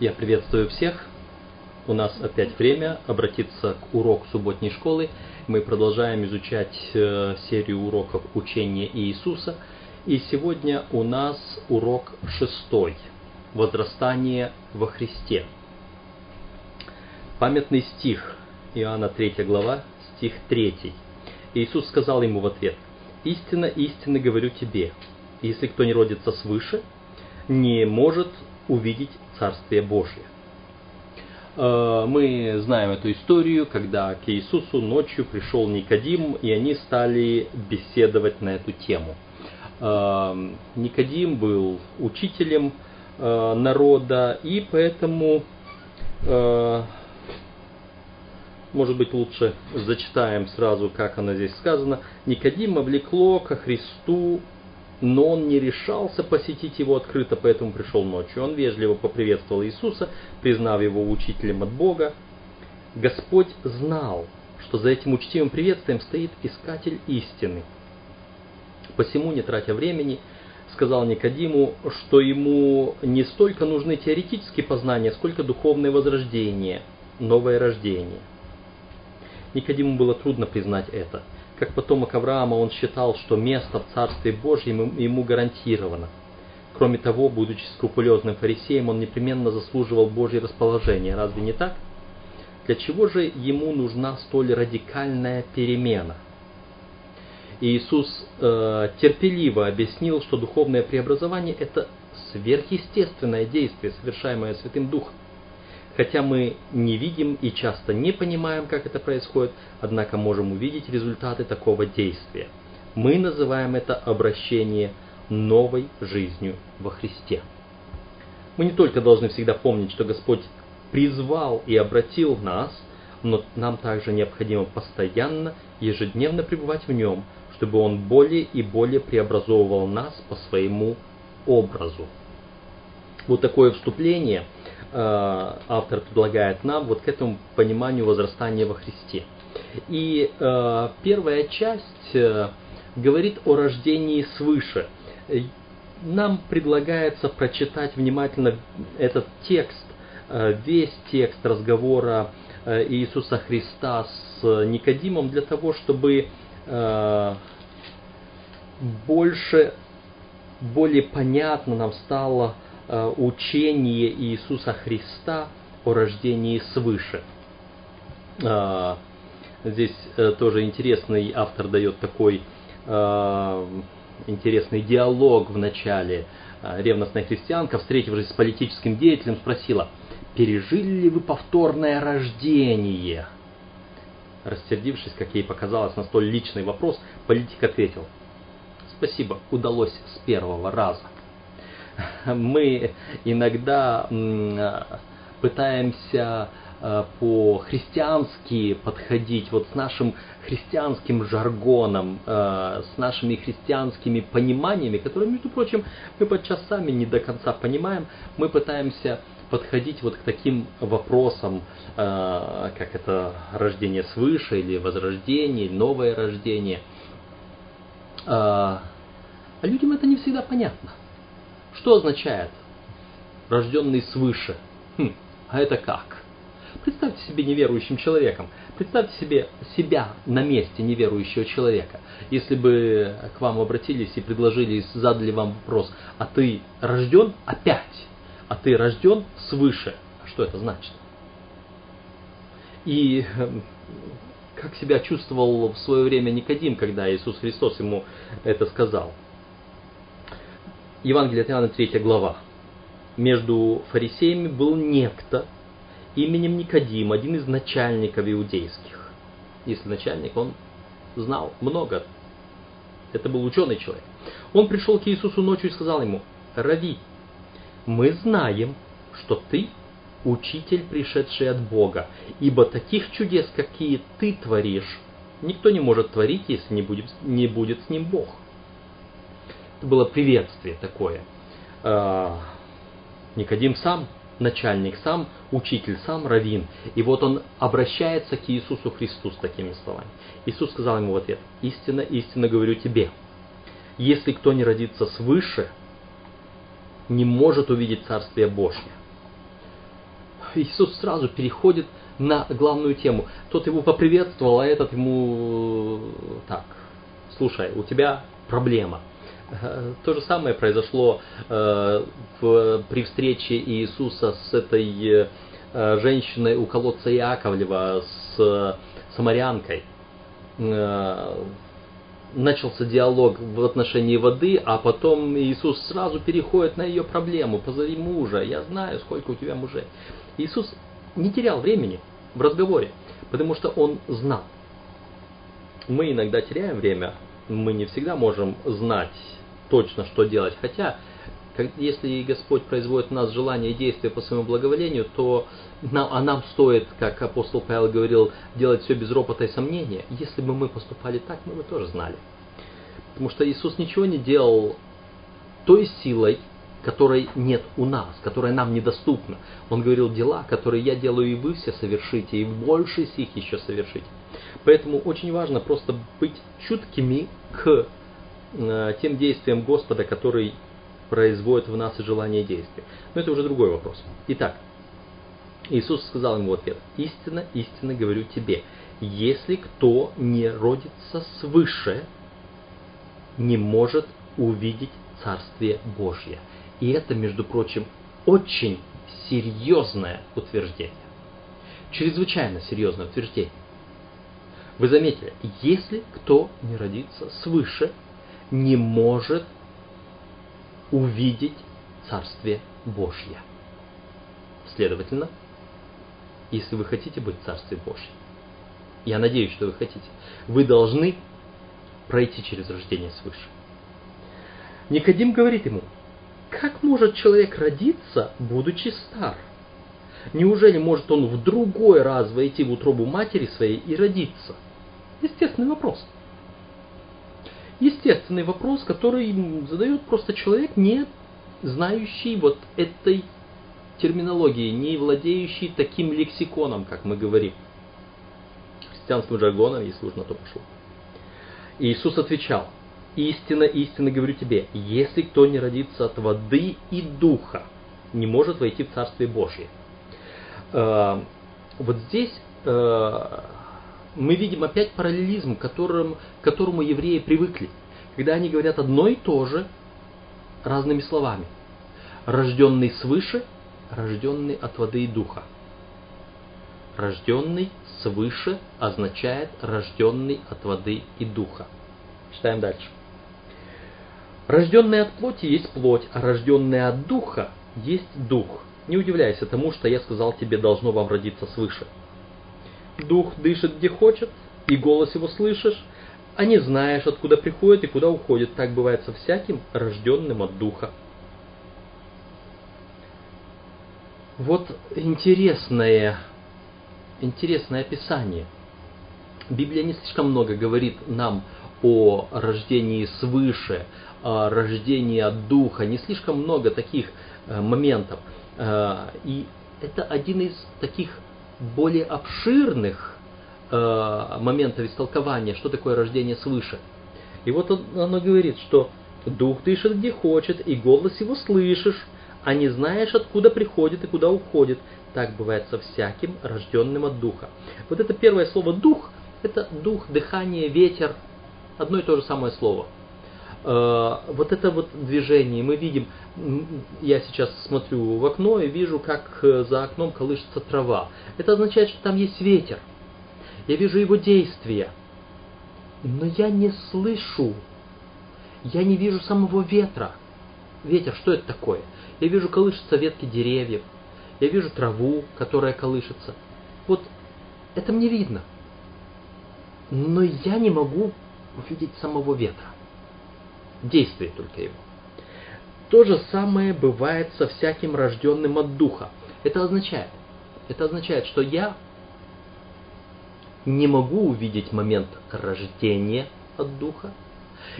Я приветствую всех. У нас опять время обратиться к уроку субботней школы. Мы продолжаем изучать э, серию уроков учения Иисуса. И сегодня у нас урок шестой. Возрастание во Христе. Памятный стих. Иоанна 3 глава, стих 3. Иисус сказал ему в ответ, «Истинно, истинно говорю тебе, если кто не родится свыше, не может увидеть Царствие Божье. Э, мы знаем эту историю, когда к Иисусу ночью пришел Никодим, и они стали беседовать на эту тему. Э, Никодим был учителем э, народа, и поэтому, может быть, лучше зачитаем сразу, как оно здесь сказано. Никодим облекло ко Христу но он не решался посетить его открыто, поэтому пришел ночью. Он вежливо поприветствовал Иисуса, признав его учителем от Бога. Господь знал, что за этим учтивым приветствием стоит искатель истины. Посему, не тратя времени, сказал Никодиму, что ему не столько нужны теоретические познания, сколько духовное возрождение, новое рождение. Никодиму было трудно признать это – как потомок Авраама, он считал, что место в Царстве Божьем ему гарантировано. Кроме того, будучи скрупулезным фарисеем, он непременно заслуживал Божье расположение. Разве не так? Для чего же ему нужна столь радикальная перемена? Иисус э, терпеливо объяснил, что духовное преобразование – это сверхъестественное действие, совершаемое Святым Духом. Хотя мы не видим и часто не понимаем, как это происходит, однако можем увидеть результаты такого действия. Мы называем это обращение новой жизнью во Христе. Мы не только должны всегда помнить, что Господь призвал и обратил нас, но нам также необходимо постоянно, ежедневно пребывать в Нем, чтобы Он более и более преобразовывал нас по своему образу. Вот такое вступление – автор предлагает нам вот к этому пониманию возрастания во Христе. И э, первая часть э, говорит о рождении свыше. Нам предлагается прочитать внимательно этот текст, э, весь текст разговора э, Иисуса Христа с Никодимом для того, чтобы э, больше, более понятно нам стало Э, учение Иисуса Христа о рождении свыше. А, здесь э, тоже интересный автор дает такой э, интересный диалог в начале. Ревностная христианка, встретившись с политическим деятелем, спросила, пережили ли вы повторное рождение? Рассердившись, как ей показалось, на столь личный вопрос, политик ответил, спасибо, удалось с первого раза мы иногда пытаемся э, по-христиански подходить, вот с нашим христианским жаргоном, э, с нашими христианскими пониманиями, которые, между прочим, мы подчас сами не до конца понимаем, мы пытаемся подходить вот к таким вопросам, э, как это рождение свыше, или возрождение, новое рождение. А людям это не всегда понятно. Что означает рожденный свыше? Хм, а это как? Представьте себе неверующим человеком. Представьте себе себя на месте неверующего человека. Если бы к вам обратились и предложили, задали вам вопрос, а ты рожден опять? А ты рожден свыше? Что это значит? И эм, как себя чувствовал в свое время Никодим, когда Иисус Христос ему это сказал? Евангелие от Иоанна 3 глава. Между фарисеями был некто именем Никодим, один из начальников иудейских. Если начальник, он знал много. Это был ученый человек. Он пришел к Иисусу ночью и сказал ему, «Рави, мы знаем, что ты учитель, пришедший от Бога, ибо таких чудес, какие ты творишь, никто не может творить, если не будет, не будет с ним Бог». Это было приветствие такое. А, Никодим сам начальник, сам учитель, сам раввин. И вот он обращается к Иисусу Христу с такими словами. Иисус сказал ему в ответ, истинно, истинно говорю тебе, если кто не родится свыше, не может увидеть Царствие Божье. Иисус сразу переходит на главную тему. Тот его поприветствовал, а этот ему так, слушай, у тебя проблема. То же самое произошло э, в, при встрече Иисуса с этой э, женщиной у колодца Иаковлева, с э, самарянкой. Э, начался диалог в отношении воды, а потом Иисус сразу переходит на ее проблему. Позови мужа, я знаю, сколько у тебя мужей. Иисус не терял времени в разговоре, потому что он знал. Мы иногда теряем время, мы не всегда можем знать точно, что делать. Хотя, если Господь производит в нас желание и действие по своему благоволению, то нам, а нам стоит, как апостол Павел говорил, делать все без ропота и сомнения. Если бы мы поступали так, мы бы тоже знали. Потому что Иисус ничего не делал той силой, которой нет у нас, которая нам недоступна. Он говорил дела, которые я делаю, и вы все совершите, и больше сих еще совершите. Поэтому очень важно просто быть чуткими к тем действиям Господа, который производит в нас желание действия. Но это уже другой вопрос. Итак, Иисус сказал ему в ответ, «Истинно, истинно говорю тебе, если кто не родится свыше, не может увидеть Царствие Божье». И это, между прочим, очень серьезное утверждение. Чрезвычайно серьезное утверждение. Вы заметили, если кто не родится свыше, не может увидеть Царствие Божье. Следовательно, если вы хотите быть в Царстве Божьем, я надеюсь, что вы хотите, вы должны пройти через рождение свыше. Никодим говорит ему, как может человек родиться, будучи стар? Неужели может он в другой раз войти в утробу матери своей и родиться? Естественный вопрос. Естественный вопрос, который задает просто человек, не знающий вот этой терминологии, не владеющий таким лексиконом, как мы говорим. Христианским жаргоном, если уж на то пошло. Иисус отвечал, истинно, истинно говорю тебе, если кто не родится от воды и духа, не может войти в Царствие Божье. Э, вот здесь э, мы видим опять параллелизм, к которому, к которому евреи привыкли, когда они говорят одно и то же разными словами. Рожденный свыше, рожденный от воды и духа. Рожденный свыше означает рожденный от воды и духа. Читаем дальше. Рожденный от плоти есть плоть, а рожденный от духа есть дух. Не удивляйся тому, что я сказал тебе, должно вам родиться свыше. Дух дышит где хочет, и голос его слышишь, а не знаешь, откуда приходит и куда уходит. Так бывает со всяким, рожденным от духа. Вот интересное, интересное описание. Библия не слишком много говорит нам о рождении свыше, о рождении от духа, не слишком много таких э, моментов. Э, и это один из таких более обширных э, моментов истолкования, что такое рождение свыше. И вот оно говорит, что дух дышит где хочет, и голос его слышишь, а не знаешь, откуда приходит и куда уходит. Так бывает со всяким, рожденным от духа. Вот это первое слово дух, это дух, дыхание, ветер, одно и то же самое слово. Э, вот это вот движение мы видим, я сейчас смотрю в окно и вижу, как э, за окном колышется трава. Это означает, что там есть ветер. Я вижу его действия. Но я не слышу, я не вижу самого ветра. Ветер, что это такое? Я вижу колышутся ветки деревьев, я вижу траву, которая колышется. Вот это мне видно. Но я не могу увидеть самого ветра действие только его. То же самое бывает со всяким рожденным от духа. Это означает, это означает, что я не могу увидеть момент рождения от духа,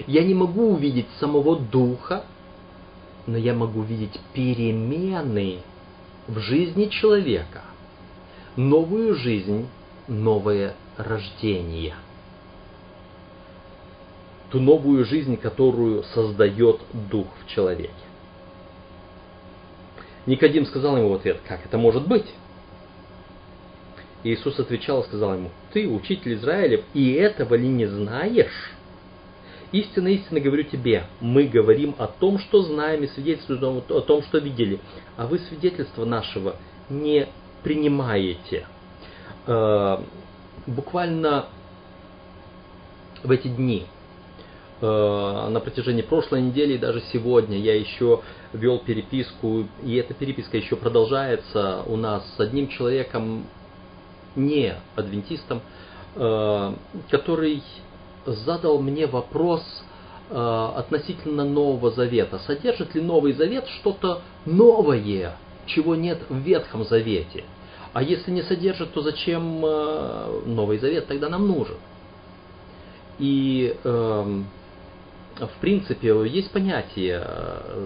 я не могу увидеть самого духа, но я могу видеть перемены в жизни человека, новую жизнь, новое рождение – ту новую жизнь, которую создает Дух в человеке. Никодим сказал ему в ответ, как это может быть? Иисус отвечал и сказал ему, ты учитель Израилев, и этого ли не знаешь? Истинно, истинно говорю тебе, мы говорим о том, что знаем и свидетельствуем о том, что видели, а вы свидетельство нашего не принимаете. Э, буквально в эти дни, на протяжении прошлой недели и даже сегодня я еще вел переписку, и эта переписка еще продолжается у нас с одним человеком, не адвентистом, э, который задал мне вопрос э, относительно Нового Завета. Содержит ли Новый Завет что-то новое, чего нет в Ветхом Завете? А если не содержит, то зачем э, Новый Завет тогда нам нужен? И э, в принципе есть понятие,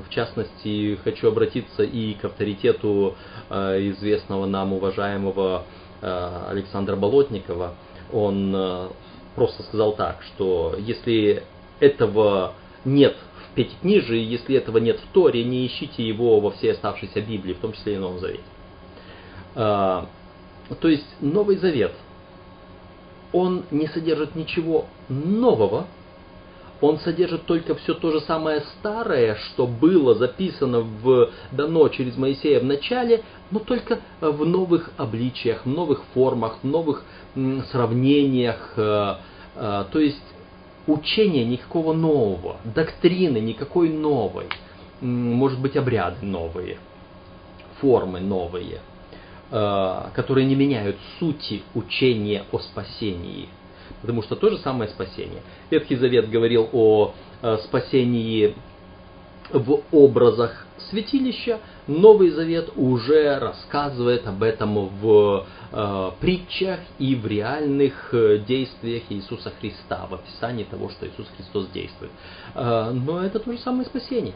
в частности хочу обратиться и к авторитету э, известного нам уважаемого э, Александра Болотникова. Он э, просто сказал так, что если этого нет в Пятикнижии, если этого нет в Торе, не ищите его во всей оставшейся Библии, в том числе и Новом Завете. То есть Новый Завет, он не содержит ничего нового, он содержит только все то же самое старое, что было записано в, дано через Моисея в начале, но только в новых обличиях, в новых формах, в новых сравнениях. Э, э, то есть учения никакого нового, доктрины никакой новой, может быть обряды новые, формы новые, э, которые не меняют сути учения о спасении – Потому что то же самое спасение. Ветхий Завет говорил о э, спасении в образах святилища, Новый Завет уже рассказывает об этом в э, притчах и в реальных э, действиях Иисуса Христа, в описании того, что Иисус Христос действует. Э, но это то же самое спасение.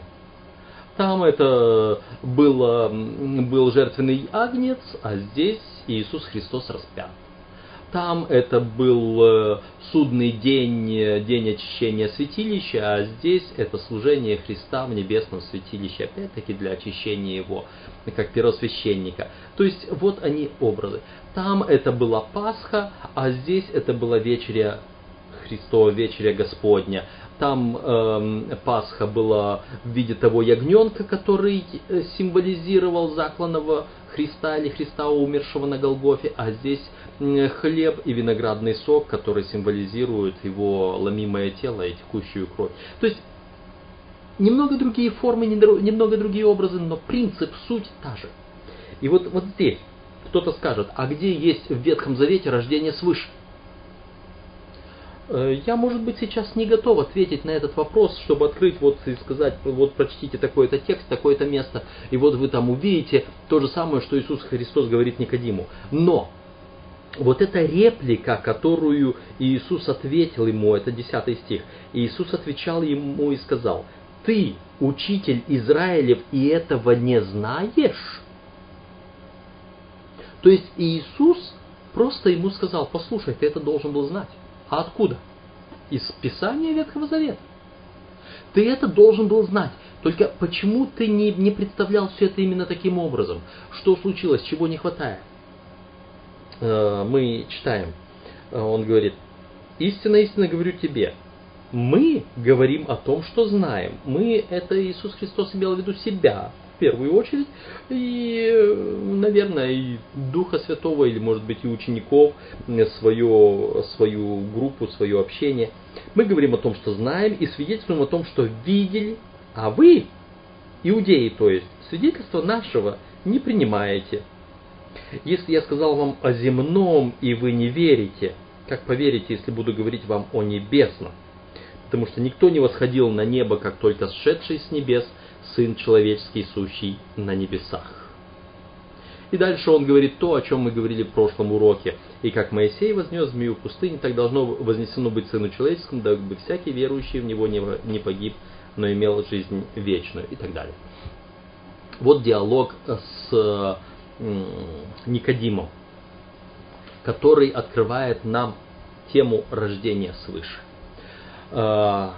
Там это было, был жертвенный агнец, а здесь Иисус Христос распят. Там это был э, судный день, э, день очищения святилища, а здесь это служение Христа в небесном святилище, опять-таки для очищения его, как первосвященника. То есть вот они образы. Там это была Пасха, а здесь это была вечеря Христова, вечеря Господня. Там э, Пасха была в виде того ягненка, который э, символизировал закланного Христа или Христа умершего на Голгофе, а здесь хлеб и виноградный сок, который символизирует его ломимое тело и текущую кровь. То есть немного другие формы, немного другие образы, но принцип, суть та же. И вот, вот здесь кто-то скажет, а где есть в Ветхом Завете рождение свыше? Э, я, может быть, сейчас не готов ответить на этот вопрос, чтобы открыть вот и сказать, вот прочтите такой-то текст, такое-то место, и вот вы там увидите то же самое, что Иисус Христос говорит Никодиму. Но вот эта реплика, которую Иисус ответил ему, это 10 стих, Иисус отвечал ему и сказал, ты, учитель Израилев, и этого не знаешь? То есть Иисус просто ему сказал, послушай, ты это должен был знать. А откуда? Из Писания Ветхого Завета. Ты это должен был знать. Только почему ты не, не представлял все это именно таким образом? Что случилось, чего не хватает? Э, мы читаем, э, он говорит, истинно, истинно говорю тебе, мы говорим о том, что знаем. Мы, это Иисус Христос имел в виду себя, первую очередь, и, наверное, и Духа Святого, или, может быть, и учеников, свое, свою группу, свое общение. Мы говорим о том, что знаем, и свидетельствуем о том, что видели, а вы, иудеи, то есть, свидетельство нашего не принимаете. Если я сказал вам о земном, и вы не верите, как поверите, если буду говорить вам о небесном? Потому что никто не восходил на небо, как только сшедший с небес Сын Человеческий, сущий на небесах. И дальше он говорит то, о чем мы говорили в прошлом уроке. И как Моисей вознес змею в пустыне, так должно вознесено быть Сыну Человеческому, дабы всякий верующий в Него не погиб, но имел жизнь вечную и так далее. Вот диалог с Никодимом, который открывает нам тему рождения свыше. А,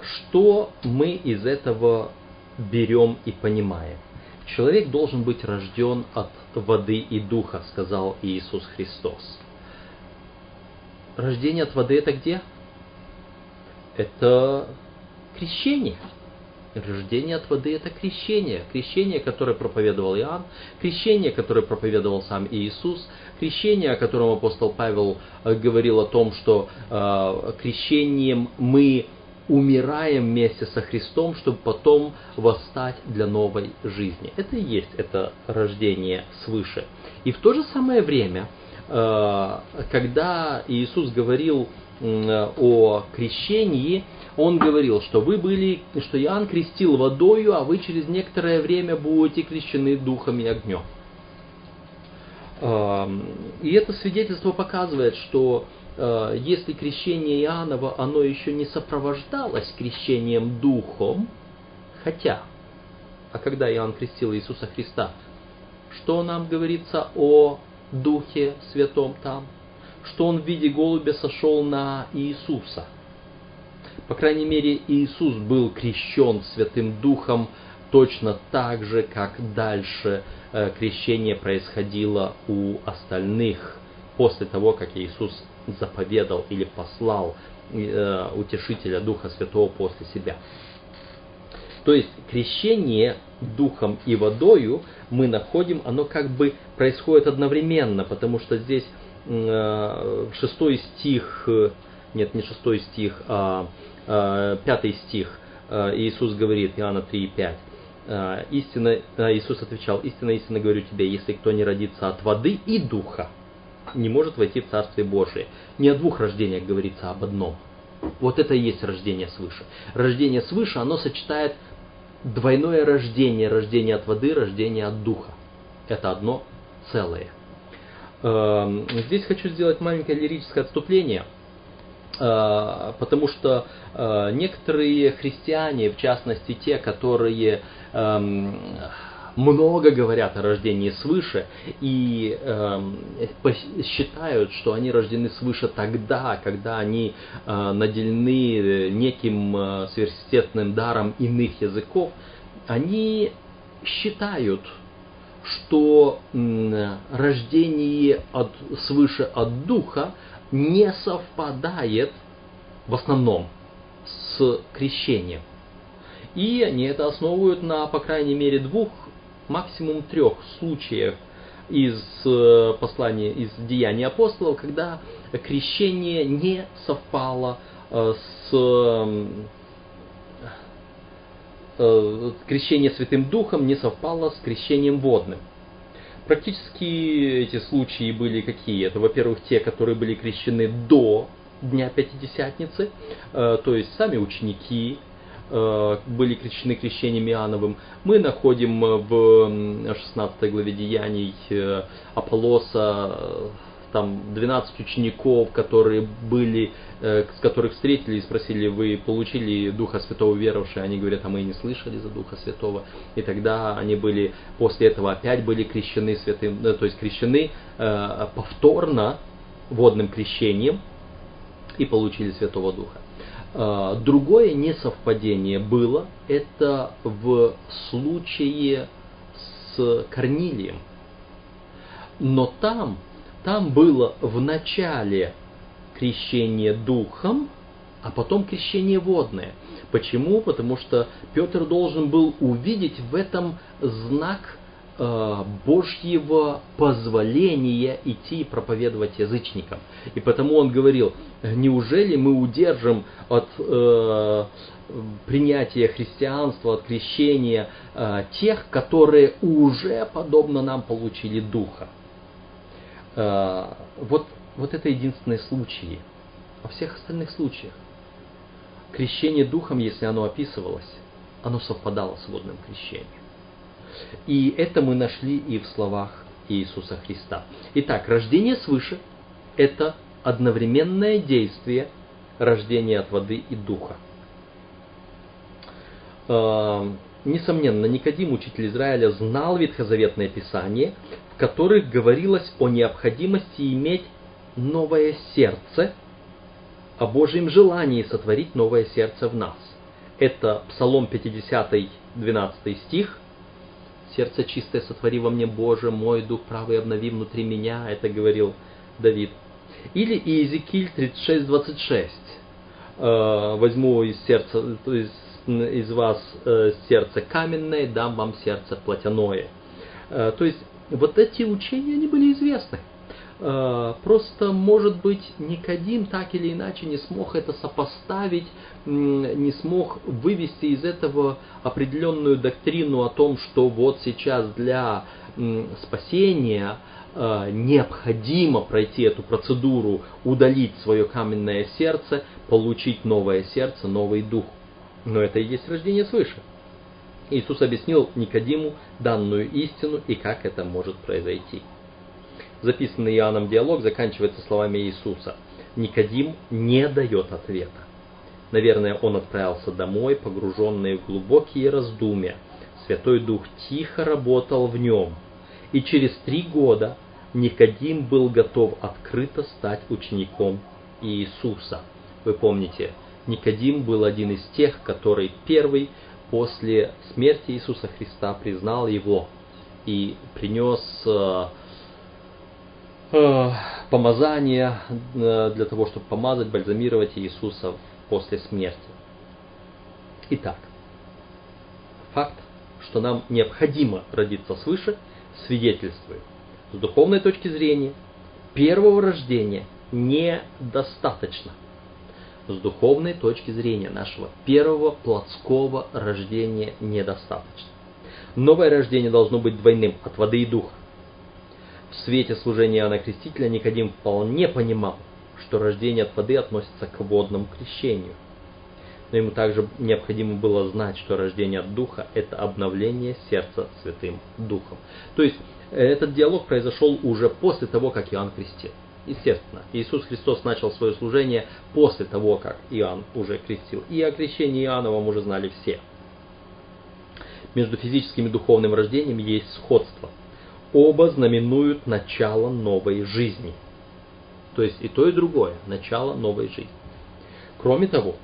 что мы из этого берем и понимаем? Человек должен быть рожден от воды и духа, сказал Иисус Христос. Рождение от воды это где? Это крещение. Рождение от воды это крещение. Крещение, которое проповедовал Иоанн, крещение, которое проповедовал сам Иисус, крещение, о котором апостол Павел э, говорил о том, что э, крещением мы умираем вместе со Христом, чтобы потом восстать для новой жизни. Это и есть это рождение свыше. И в то же самое время, э, когда Иисус говорил о крещении, он говорил, что вы были, что Иоанн крестил водою, а вы через некоторое время будете крещены духом и огнем. И это свидетельство показывает, что если крещение Иоаннова, оно еще не сопровождалось крещением духом, хотя, а когда Иоанн крестил Иисуса Христа, что нам говорится о Духе Святом там? Что он в виде голубя сошел на Иисуса – по крайней мере, Иисус был крещен Святым Духом точно так же, как дальше э, крещение происходило у остальных после того, как Иисус заповедал или послал э, утешителя Духа Святого после себя. То есть крещение духом и водою мы находим, оно как бы происходит одновременно, потому что здесь э, шестой стих, нет, не шестой стих, а Э, пятый стих, э, Иисус говорит, Иоанна 3,5. Э, истина, Иисус отвечал, истинно, истинно говорю тебе, если кто не родится от воды и духа, не может войти в Царствие Божие. Не о двух рождениях говорится, а об одном. Вот это и есть рождение свыше. Рождение свыше, оно сочетает двойное рождение, рождение от воды, рождение от духа. Это одно целое. Эм, здесь хочу сделать маленькое лирическое отступление – Э, потому что э, некоторые христиане, в частности те, которые эм, много говорят о рождении свыше и эм, считают, что они рождены свыше тогда, когда они э, наделены неким сверхъестественным даром иных языков, они считают, что рождение от, свыше от духа не совпадает в основном с крещением. И они это основывают на, по крайней мере, двух, максимум трех случаях из э, послания, из деяний апостолов, когда крещение не совпало э, с э, крещение Святым Духом не совпало с крещением водным. Практически эти случаи были какие? Это, во-первых, те, которые были крещены до Дня Пятидесятницы, то есть сами ученики были крещены крещением Иоанновым. Мы находим в 16 главе Деяний э, Аполлоса там 12 учеников, которые были, э, с которых встретили и спросили, вы получили Духа Святого веровавшие? Они говорят, а мы не слышали за Духа Святого. И тогда они были, после этого опять были крещены святым, э, то есть крещены э, повторно водным крещением и получили Святого Духа. Э, другое несовпадение было, это в случае с Корнилием. Но там там было в начале крещение духом, а потом крещение водное. Почему? Потому что Петр должен был увидеть в этом знак Божьего позволения идти проповедовать язычникам. И потому он говорил, неужели мы удержим от э, принятия христианства, от крещения э, тех, которые уже, подобно нам, получили Духа. Э, вот, вот это единственные случаи. Во всех остальных случаях крещение духом, если оно описывалось, оно совпадало с водным крещением. И это мы нашли и в словах Иисуса Христа. Итак, рождение свыше – это одновременное действие рождения от воды и духа. Э, несомненно, Никодим, учитель Израиля, знал Ветхозаветное Писание, в которых говорилось о необходимости иметь новое сердце, о Божьем желании сотворить новое сердце в нас. Это Псалом 50, 12 стих, Сердце чистое сотвори во мне, Боже, мой дух правый обнови внутри меня, это говорил Давид. Или Иезекииль 36.26. Э, возьму из сердца, есть из вас э, сердце каменное, дам вам сердце плотяное. Э, то есть вот эти учения, они были известны. Просто, может быть, Никодим так или иначе не смог это сопоставить, не смог вывести из этого определенную доктрину о том, что вот сейчас для спасения Э, необходимо пройти эту процедуру, удалить свое каменное сердце, получить новое сердце, новый дух. Но это и есть рождение свыше. Иисус объяснил Никодиму данную истину и как это может произойти. Записанный Иоанном диалог заканчивается словами Иисуса. Никодим не дает ответа. Наверное, он отправился домой, погруженный в глубокие раздумья. Святой Дух тихо работал в нем. И через три года Никодим был готов открыто стать учеником Иисуса. Вы помните, Никодим был один из тех, который первый после смерти Иисуса Христа признал его и принес э, э, помазание э, для того, чтобы помазать, бальзамировать Иисуса после смерти. Итак, факт, что нам необходимо родиться свыше, свидетельствует с духовной точки зрения, первого рождения недостаточно. С духовной точки зрения нашего первого плотского рождения недостаточно. Новое рождение должно быть двойным, от воды и духа. В свете служения Иоанна Крестителя Никодим вполне понимал, что рождение от воды относится к водному крещению. Но ему также необходимо было знать, что рождение от духа – это обновление сердца Святым Духом. То есть этот диалог произошел уже после того, как Иоанн крестил. Естественно, Иисус Христос начал свое служение после того, как Иоанн уже крестил. И о крещении Иоанновом уже знали все. Между физическим и духовным рождением есть сходство. Оба знаменуют начало новой жизни. То есть и то, и другое – начало новой жизни. Кроме того,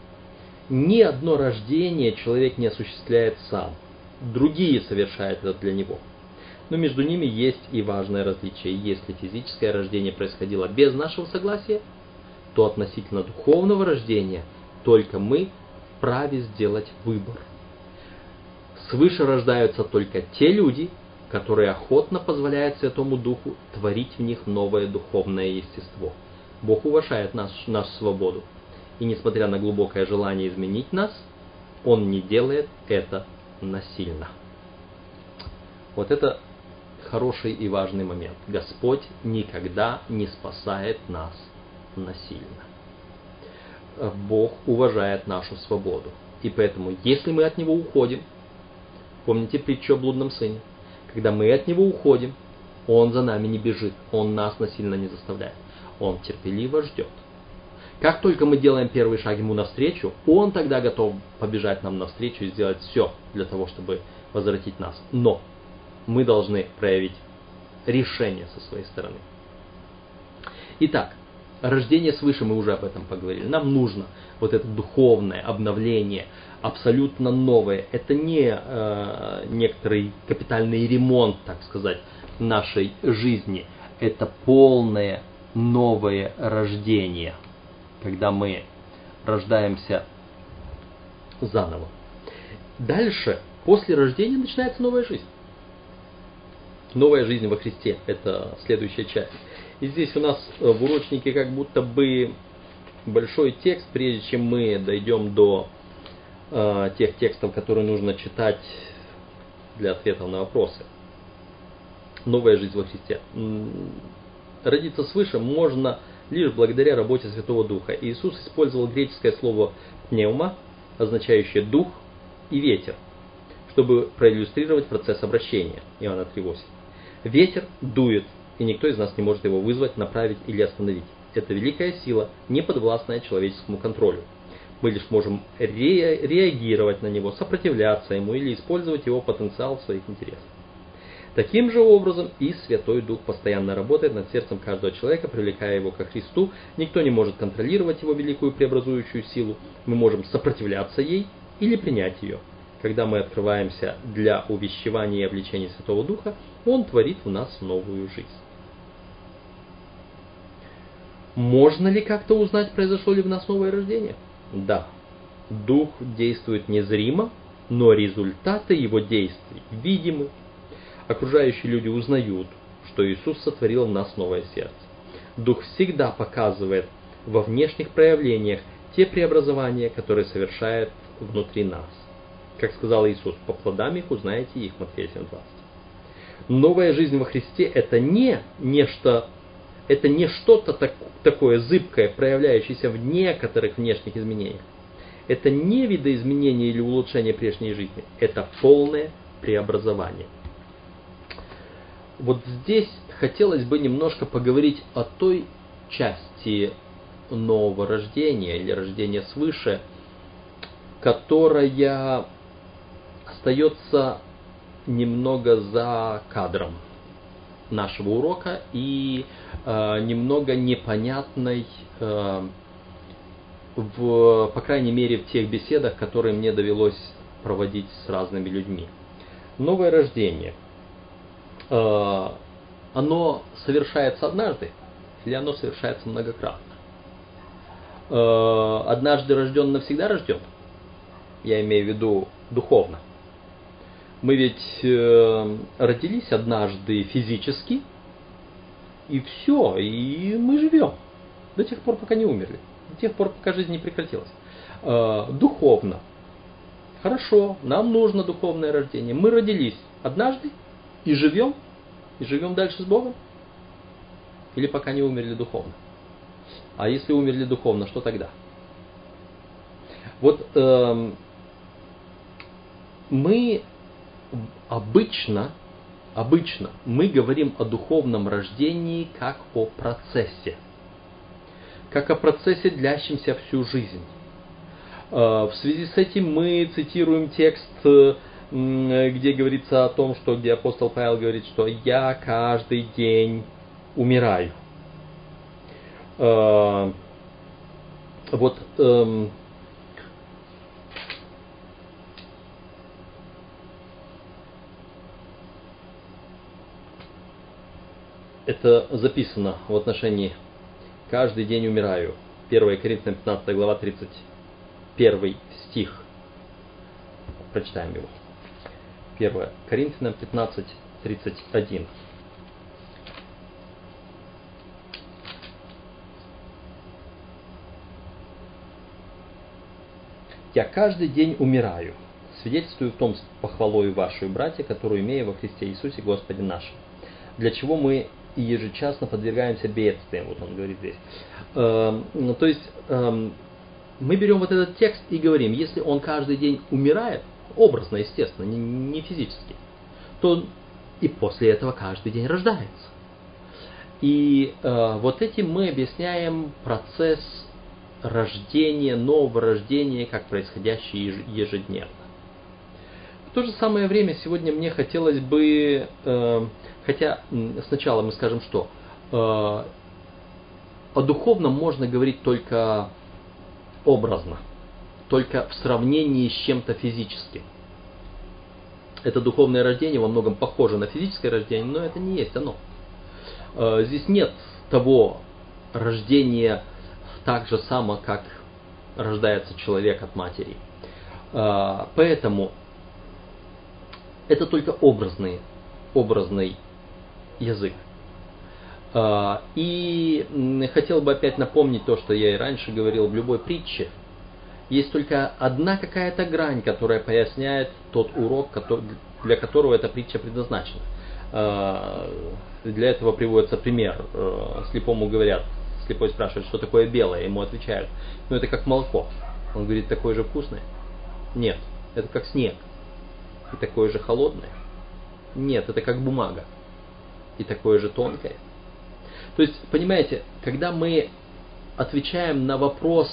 ни одно рождение человек не осуществляет сам. Другие совершают это для него – но между ними есть и важное различие. Если физическое рождение происходило без нашего согласия, то относительно духовного рождения только мы вправе сделать выбор. Свыше рождаются только те люди, которые охотно позволяют Святому Духу творить в них новое духовное естество. Бог уважает наш, нашу свободу. И несмотря на глубокое желание изменить нас, Он не делает это насильно. Вот это хороший и важный момент. Господь никогда не спасает нас насильно. Бог уважает нашу свободу. И поэтому, если мы от Него уходим, помните притчу о блудном сыне, когда мы от Него уходим, Он за нами не бежит, Он нас насильно не заставляет. Он терпеливо ждет. Как только мы делаем первый шаг Ему навстречу, Он тогда готов побежать нам навстречу и сделать все для того, чтобы возвратить нас. Но мы должны проявить решение со своей стороны. Итак, рождение свыше мы уже об этом поговорили. Нам нужно вот это духовное обновление, абсолютно новое. Это не э, некоторый капитальный ремонт, так сказать, нашей жизни. Это полное новое рождение, когда мы рождаемся заново. Дальше, после рождения, начинается новая жизнь. Новая жизнь во Христе – это следующая часть. И здесь у нас э, в урочнике как будто бы большой текст, прежде чем мы дойдем до э, тех текстов, которые нужно читать для ответов на вопросы. Новая жизнь во Христе. Родиться свыше можно лишь благодаря работе Святого Духа. Иисус использовал греческое слово «пневма», означающее «дух» и «ветер», чтобы проиллюстрировать процесс обращения. Иоанна 3.8. Ветер дует, и никто из нас не может его вызвать, направить или остановить. Это великая сила, не подвластная человеческому контролю. Мы лишь можем ре реагировать на него, сопротивляться ему или использовать его потенциал в своих интересах. Таким же образом и Святой Дух постоянно работает над сердцем каждого человека, привлекая его ко Христу. Никто не может контролировать его великую преобразующую силу. Мы можем сопротивляться ей или принять ее. когда мы открываемся для увещевания и обличения Святого Духа, Он творит в нас новую жизнь. Можно ли как-то узнать, произошло ли в нас новое рождение? Да. Дух действует незримо, но результаты его действий видимы. Окружающие люди узнают, что Иисус сотворил в нас новое сердце. Дух всегда показывает во внешних проявлениях те преобразования, которые совершает внутри нас. Как сказал Иисус, по плодам их узнаете их, Матфея 7.20. Новая жизнь во Христе это не нечто, это не что-то так, такое зыбкое, проявляющееся в некоторых внешних изменениях. Это не видоизменение или улучшение прежней жизни, это полное преобразование. Вот здесь хотелось бы немножко поговорить о той части нового рождения или рождения свыше, которая остается немного за кадром нашего урока и э, немного непонятной, э, в, по крайней мере, в тех беседах, которые мне довелось проводить с разными людьми. Новое рождение. Э, оно совершается однажды или оно совершается многократно? Э, однажды рожден, навсегда рожден. Я имею в виду духовно. Мы ведь э, родились однажды физически, и все, и мы живем до тех пор, пока не умерли, до тех пор, пока жизнь не прекратилась. Э, духовно. Хорошо, нам нужно духовное рождение. Мы родились однажды и живем, и живем дальше с Богом. Или пока не умерли духовно. А если умерли духовно, что тогда? Вот эм, мы обычно, обычно мы говорим о духовном рождении как о процессе. Как о процессе, длящемся всю жизнь. Э, в связи с этим мы цитируем текст, э, где говорится о том, что где апостол Павел говорит, что я каждый день умираю. Э, вот это записано в отношении «каждый день умираю». 1 Коринфянам 15 глава 31 стих. Прочитаем его. 1 Коринфянам 15, 31. Я каждый день умираю, свидетельствую в том похвалою вашей, братья, которую имею во Христе Иисусе Господе нашим, для чего мы и ежечасно подвергаемся бедствиям, вот он говорит здесь. Эм, ну, то есть эм, мы берем вот этот текст и говорим, если он каждый день умирает, образно, естественно, не физически, то и после этого каждый день рождается. И э, вот этим мы объясняем процесс рождения, нового рождения, как происходящее ежедневно. В то же самое время сегодня мне хотелось бы, э, хотя сначала мы скажем что, э, о духовном можно говорить только образно, только в сравнении с чем-то физическим. Это духовное рождение во многом похоже на физическое рождение, но это не есть оно. Э, здесь нет того рождения так же само, как рождается человек от матери. Поэтому это только образный, образный язык. А, и хотел бы опять напомнить то, что я и раньше говорил в любой притче. Есть только одна какая-то грань, которая поясняет тот урок, для которого эта притча предназначена. А, для этого приводится пример. А, слепому говорят, слепой спрашивает, что такое белое, ему отвечают, ну это как молоко. Он говорит, такое же вкусное? Нет, это как снег и такое же холодное? Нет, это как бумага и такое же тонкое. То есть, понимаете, когда мы отвечаем на вопрос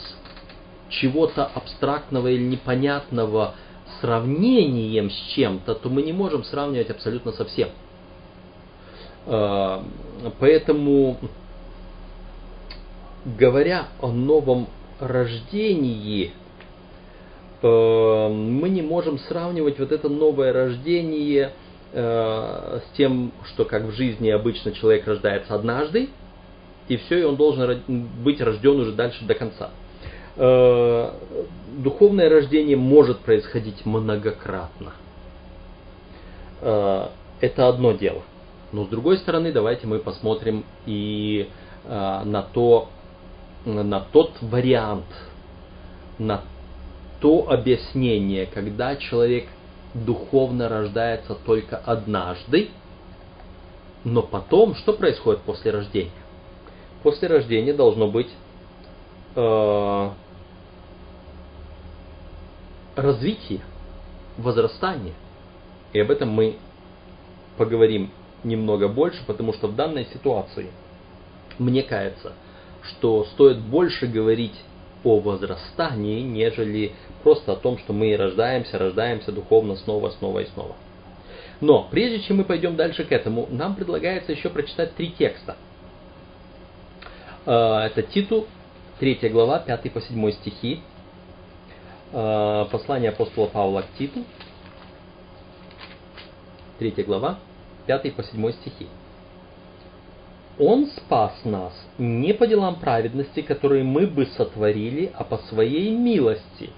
чего-то абстрактного или непонятного сравнением с чем-то, то мы не можем сравнивать абсолютно со всем. А, поэтому, говоря о новом рождении, мы не можем сравнивать вот это новое рождение э, с тем, что как в жизни обычно человек рождается однажды, и все, и он должен быть рожден уже дальше до конца. Э, духовное рождение может происходить многократно. Э, это одно дело. Но с другой стороны, давайте мы посмотрим и э, на, то, на тот вариант, на то объяснение, когда человек духовно рождается только однажды, но потом, что происходит после рождения? После рождения должно быть э, развитие, возрастание. И об этом мы поговорим немного больше, потому что в данной ситуации мне кажется, что стоит больше говорить о возрастании, нежели просто о том, что мы рождаемся, рождаемся духовно снова, снова и снова. Но прежде чем мы пойдем дальше к этому, нам предлагается еще прочитать три текста. А, это Титу, 3 глава, 5 по 7 стихи. А, послание апостола Павла к Титу, 3 глава, 5 по 7 стихи. Он спас нас не по делам праведности, которые мы бы сотворили, а по своей милости,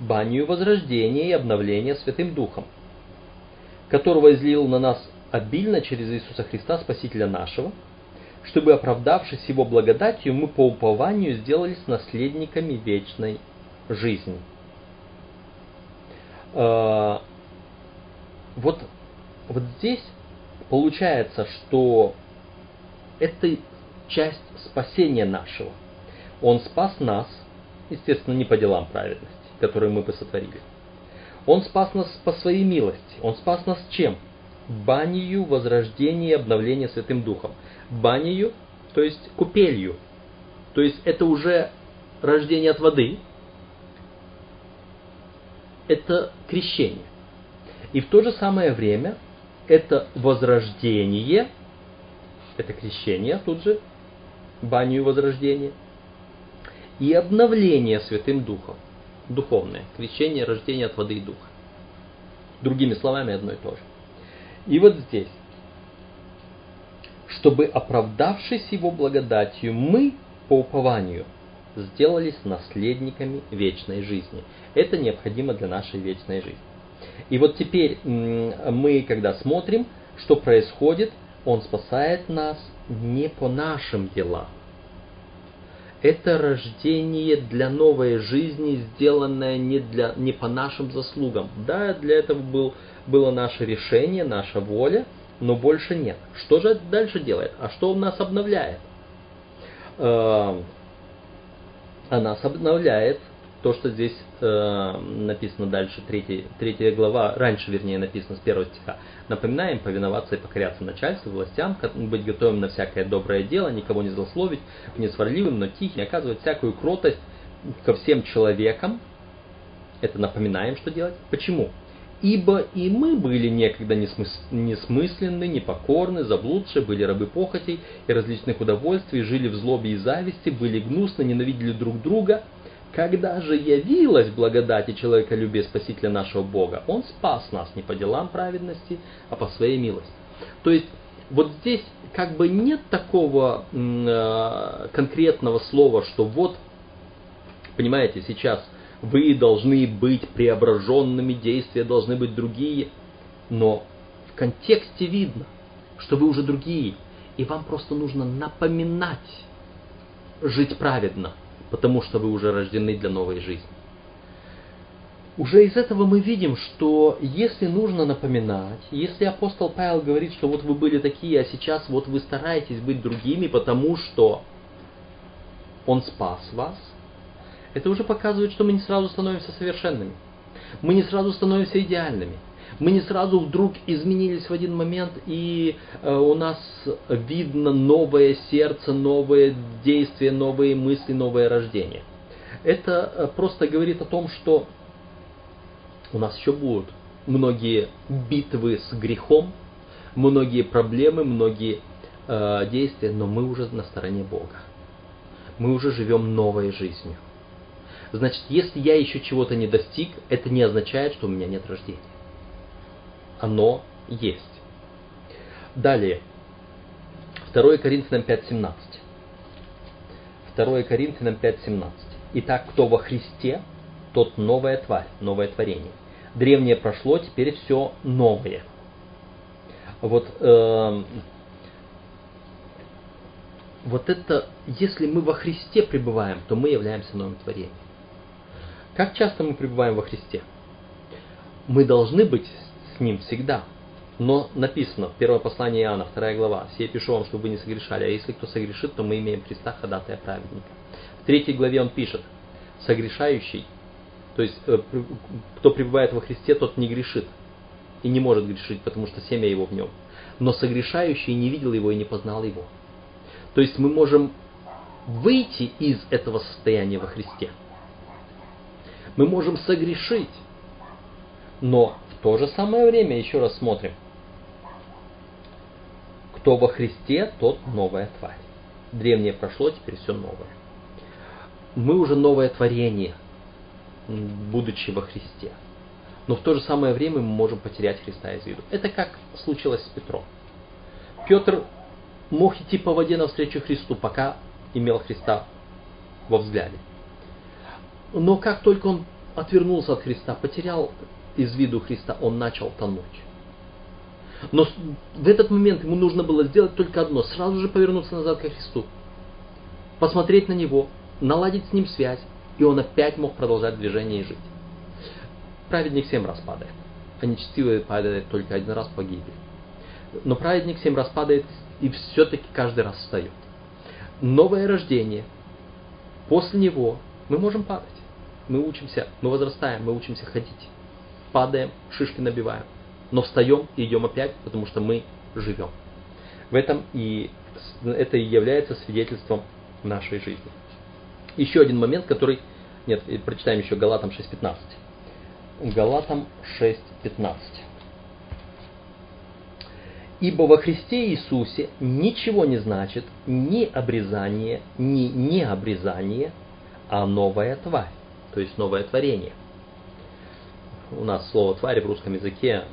банию возрождения и обновления Святым Духом, которого излил на нас обильно через Иисуса Христа, Спасителя нашего, чтобы, оправдавшись Его благодатью, мы по упованию сделались наследниками вечной жизни. А, вот, вот здесь получается, что это часть спасения нашего. Он спас нас, естественно, не по делам праведности, которые мы бы сотворили. Он спас нас по своей милости. Он спас нас чем? Банию, возрождение и обновление Святым Духом. Банию, то есть купелью. То есть это уже рождение от воды. Это крещение. И в то же самое время это возрождение – это крещение тут же, баню возрождения, и обновление Святым Духом, духовное, крещение, рождение от воды и духа. Другими словами, одно и то же. И вот здесь, чтобы, оправдавшись Его благодатью, мы по упованию сделались наследниками вечной жизни. Это необходимо для нашей вечной жизни. И вот теперь мы, когда смотрим, что происходит, он спасает нас не по нашим делам. Это рождение для новой жизни, сделанное не, для, не по нашим заслугам. Да, для этого был, было наше решение, наша воля, но больше нет. Что же дальше делает? А что он нас обновляет? А нас обновляет то, что здесь э, написано дальше, третья, третья глава, раньше, вернее, написано с первого стиха. Напоминаем повиноваться и покоряться начальству, властям, быть готовым на всякое доброе дело, никого не злословить, не сварливым, но тихим, оказывать всякую кротость ко всем человекам. Это напоминаем, что делать. Почему? Ибо и мы были некогда несмысленны, непокорны, заблудшие, были рабы похотей и различных удовольствий, жили в злобе и зависти, были гнусны, ненавидели друг друга – когда же явилась благодать и человеколюбие Спасителя нашего Бога, Он спас нас не по делам праведности, а по своей милости. То есть вот здесь как бы нет такого э, конкретного слова, что вот, понимаете, сейчас вы должны быть преображенными, действия должны быть другие, но в контексте видно, что вы уже другие, и вам просто нужно напоминать жить праведно, потому что вы уже рождены для новой жизни. Уже из этого мы видим, что если нужно напоминать, если апостол Павел говорит, что вот вы были такие, а сейчас вот вы стараетесь быть другими, потому что он спас вас, это уже показывает, что мы не сразу становимся совершенными. Мы не сразу становимся идеальными. Мы не сразу вдруг изменились в один момент, и э, у нас видно новое сердце, новое действие, новые мысли, новое рождение. Это э, просто говорит о том, что у нас еще будут многие битвы с грехом, многие проблемы, многие э, действия, но мы уже на стороне Бога. Мы уже живем новой жизнью. Значит, если я еще чего-то не достиг, это не означает, что у меня нет рождения. Оно есть. Далее. 2 Коринфянам 5.17. 2 Коринфянам 5.17. Итак, кто во Христе, тот новая тварь, новое творение. Древнее прошло, теперь все новое. Вот, э, вот это, если мы во Христе пребываем, то мы являемся новым творением. Как часто мы пребываем во Христе? Мы должны быть Ним всегда. Но написано, первое послание Иоанна, вторая глава, «Все пишу вам, чтобы вы не согрешали, а если кто согрешит, то мы имеем Христа, ходатая праведника». В третьей главе он пишет, «Согрешающий, то есть э, кто пребывает во Христе, тот не грешит и не может грешить, потому что семя его в нем. Но согрешающий не видел его и не познал его». То есть мы можем выйти из этого состояния во Христе. Мы можем согрешить, но в то же самое время, еще раз смотрим, кто во Христе, тот новая тварь. Древнее прошло, теперь все новое. Мы уже новое творение, будучи во Христе. Но в то же самое время мы можем потерять Христа из виду. Это как случилось с Петром. Петр мог идти по воде навстречу Христу, пока имел Христа во взгляде. Но как только он отвернулся от Христа, потерял из виду Христа, он начал тонуть. Но в этот момент ему нужно было сделать только одно, сразу же повернуться назад к Христу, посмотреть на Него, наладить с Ним связь, и он опять мог продолжать движение и жить. Праведник семь раз падает, а нечестивый падает только один раз погибель. Но праведник семь раз падает и все-таки каждый раз встает. Новое рождение, после него мы можем падать. Мы учимся, мы возрастаем, мы учимся ходить. Падаем, шишки набиваем но встаем и идем опять, потому что мы живем. В этом и это и является свидетельством нашей жизни. Еще один момент, который... Нет, прочитаем еще Галатам 6.15. Галатам 6.15. Ибо во Христе Иисусе ничего не значит ни обрезание, ни необрезание, а новая тварь, то есть новое творение. У нас слово тварь в русском языке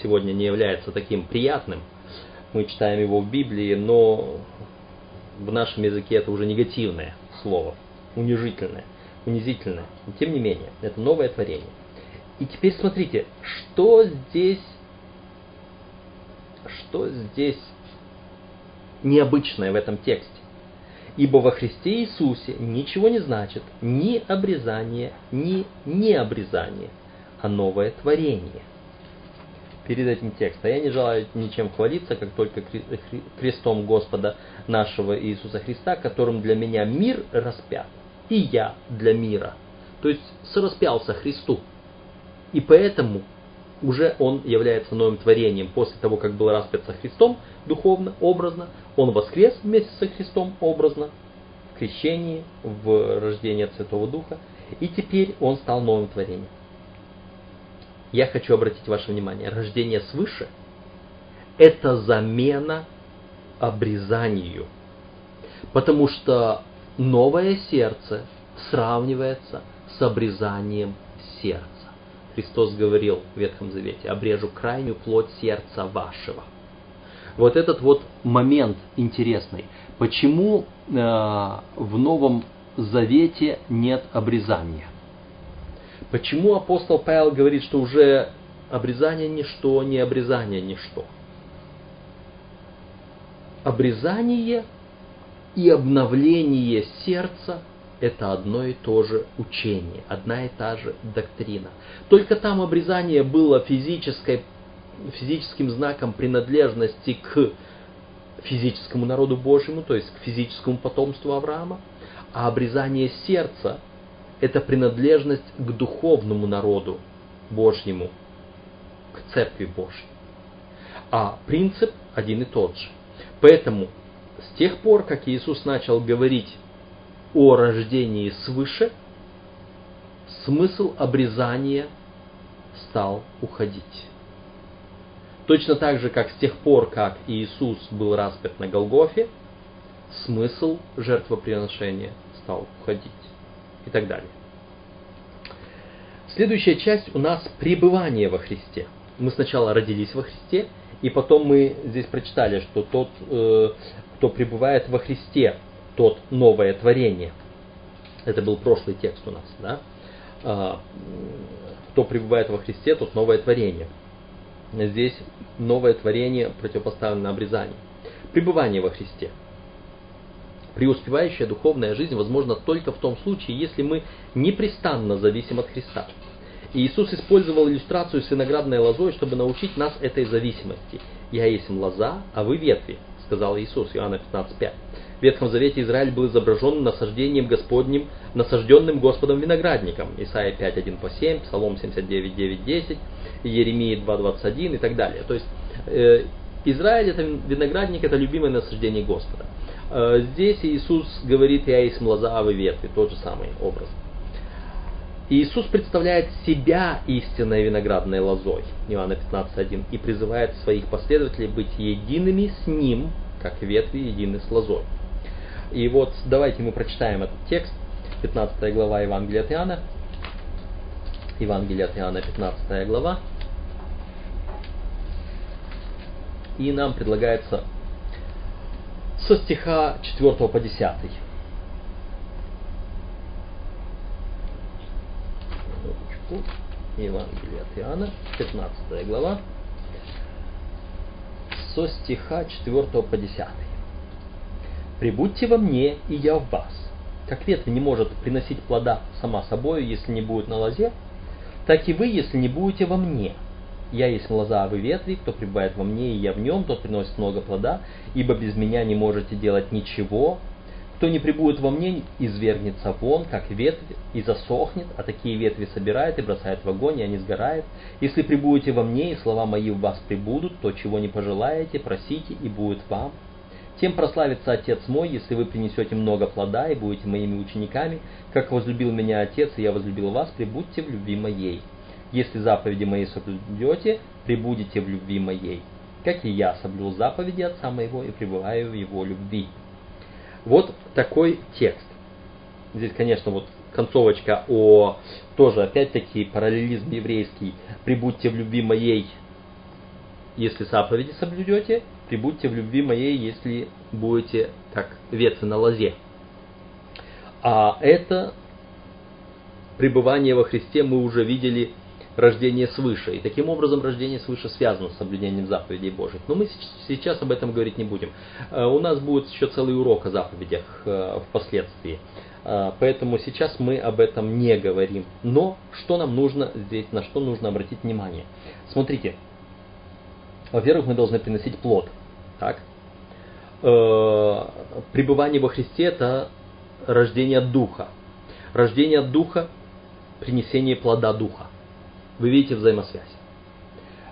сегодня не является таким приятным. Мы читаем его в Библии, но в нашем языке это уже негативное слово, унижительное, унизительное. Но тем не менее, это новое творение. И теперь смотрите, что здесь, что здесь необычное в этом тексте. Ибо во Христе Иисусе ничего не значит ни обрезание, ни необрезание, а новое творение – перед этим текстом. А я не желаю ничем хвалиться, как только крестом Господа нашего Иисуса Христа, которым для меня мир распят, и я для мира. То есть сораспялся Христу. И поэтому уже он является новым творением. После того, как был распят со Христом духовно, образно, он воскрес вместе со Христом образно в крещении, в рождении от Святого Духа. И теперь он стал новым творением я хочу обратить ваше внимание, рождение свыше – это замена обрезанию. Потому что новое сердце сравнивается с обрезанием сердца. Христос говорил в Ветхом Завете, обрежу крайнюю плоть сердца вашего. Вот этот вот момент интересный. Почему э, в Новом Завете нет обрезания? Почему апостол Павел говорит, что уже обрезание ничто, не обрезание ничто? Обрезание и обновление сердца – это одно и то же учение, одна и та же доктрина. Только там обрезание было физической, физическим знаком принадлежности к физическому народу Божьему, то есть к физическому потомству Авраама, а обрезание сердца это принадлежность к духовному народу Божьему, к Церкви Божьей. А принцип один и тот же. Поэтому с тех пор, как Иисус начал говорить о рождении свыше, смысл обрезания стал уходить. Точно так же, как с тех пор, как Иисус был распят на Голгофе, смысл жертвоприношения стал уходить и так далее. Следующая часть у нас пребывание во Христе. Мы сначала родились во Христе, и потом мы здесь прочитали, что тот, э, кто пребывает во Христе, тот новое творение. Это был прошлый текст у нас, да? А, кто пребывает во Христе, тот новое творение. Здесь новое творение противопоставлено обрезанию. Пребывание во Христе. Преуспевающая духовная жизнь возможна только в том случае, если мы непрестанно зависим от Христа. И Иисус использовал иллюстрацию с виноградной лозой, чтобы научить нас этой зависимости. «Я есть лоза, а вы ветви», сказал Иисус, Иоанна 15.5. В Ветхом Завете Израиль был изображен насаждением Господним, насажденным Господом виноградником. Исайя 5.1 по 7, Псалом 79.9, 10, Еремия 2.21 и так далее. То есть э, Израиль это виноградник, это любимое насаждение Господа. Э, здесь Иисус говорит, я есть лоза, а ветви, тот же самый образ. Иисус представляет себя истинной виноградной лозой, Иоанна 15.1, и призывает своих последователей быть едиными с Ним, как ветви едины с лозой. И вот давайте мы прочитаем этот текст, 15 глава Евангелия от Иоанна, Евангелие от Иоанна, 15 глава. И нам предлагается со стиха 4 по 10. Евангелие от Иоанна, 15 глава, со стиха 4 по 10. «Прибудьте во мне, и я в вас. Как ветвь не может приносить плода сама собою, если не будет на лозе, так и вы, если не будете во мне. Я есть лоза, а вы ветви, кто пребывает во мне, и я в нем, тот приносит много плода, ибо без меня не можете делать ничего. Кто не прибудет во мне, извергнется вон, как ветвь, и засохнет, а такие ветви собирает и бросает в огонь, и они сгорают. Если прибудете во мне, и слова мои в вас прибудут, то, чего не пожелаете, просите, и будет вам. Тем прославится Отец мой, если вы принесете много плода и будете моими учениками, как возлюбил меня Отец, и я возлюбил вас, прибудьте в любви моей. Если заповеди мои соблюдете, прибудете в любви моей, как и я соблюл заповеди Отца моего и пребываю в его любви. Вот такой текст. Здесь, конечно, вот концовочка о тоже опять-таки параллелизм еврейский. Прибудьте в любви моей, если заповеди соблюдете, прибудьте в любви моей, если будете как ветви на лозе. А это пребывание во Христе мы уже видели рождение свыше. И таким образом рождение свыше связано с соблюдением заповедей Божьих. Но мы сейчас об этом говорить не будем. Э, у нас будет еще целый урок о заповедях э, впоследствии. Э, поэтому сейчас мы об этом не говорим. Но что нам нужно здесь, на что нужно обратить внимание? Смотрите. Во-первых, мы должны приносить плод. Так? Пребывание во Христе это рождение Духа. Рождение Духа – принесение плода Духа. Вы видите взаимосвязь.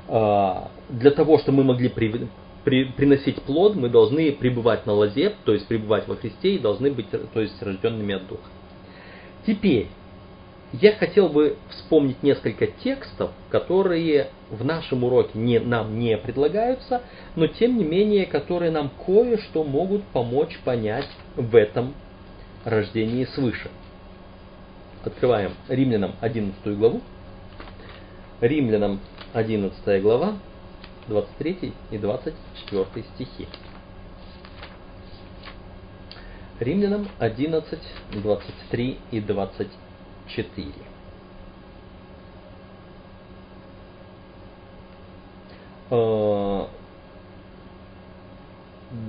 А, для того, чтобы мы могли при, при, приносить плод, мы должны пребывать на лозе, то есть пребывать во Христе и должны быть то есть, рожденными от Духа. Теперь, я хотел бы вспомнить несколько текстов, которые в нашем уроке не, нам не предлагаются, но тем не менее, которые нам кое-что могут помочь понять в этом рождении свыше. Открываем Римлянам 11 главу. Римлянам 11 глава, 23 и 24 стихи. Римлянам 11, 23 и 24. Э,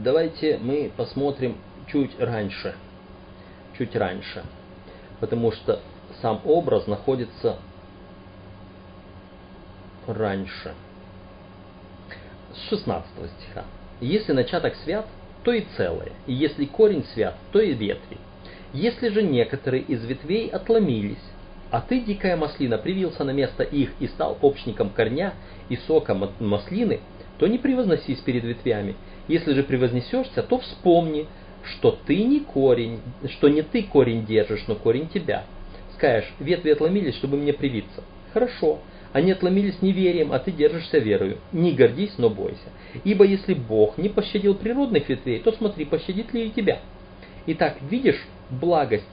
давайте мы посмотрим чуть раньше. Чуть раньше. Потому что сам образ находится раньше. С 16 стиха. Если начаток свят, то и целое, и если корень свят, то и ветви. Если же некоторые из ветвей отломились, а ты, дикая маслина, привился на место их и стал общником корня и сока маслины, то не превозносись перед ветвями. Если же превознесешься, то вспомни, что ты не корень, что не ты корень держишь, но корень тебя. Скажешь, ветви отломились, чтобы мне привиться. Хорошо, они отломились неверием, а ты держишься верою. Не гордись, но бойся. Ибо если Бог не пощадил природных ветвей, то смотри, пощадит ли и тебя. Итак, видишь благость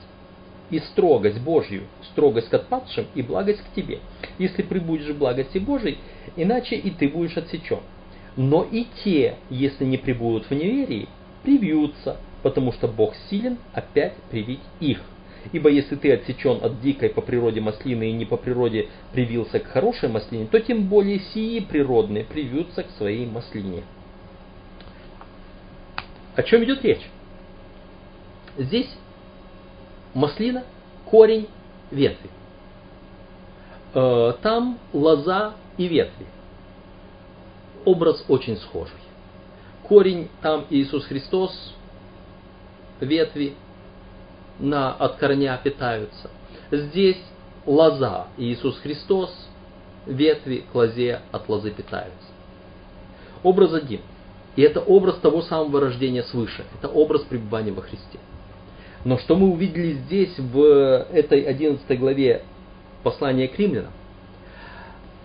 и строгость Божью, строгость к отпадшим и благость к тебе. Если прибудешь в благости Божией, иначе и ты будешь отсечен. Но и те, если не прибудут в неверии, привьются, потому что Бог силен опять привить их. Ибо если ты отсечен от дикой по природе маслины и не по природе привился к хорошей маслине, то тем более сии природные привьются к своей маслине. О чем идет речь? Здесь маслина, корень, ветви. Э, там лоза и ветви. Образ очень схожий. Корень там Иисус Христос, ветви на, от корня питаются. Здесь лоза Иисус Христос, ветви к лозе от лозы питаются. Образ один. И это образ того самого рождения свыше. Это образ пребывания во Христе. Но что мы увидели здесь, в этой 11 главе послания к римлянам,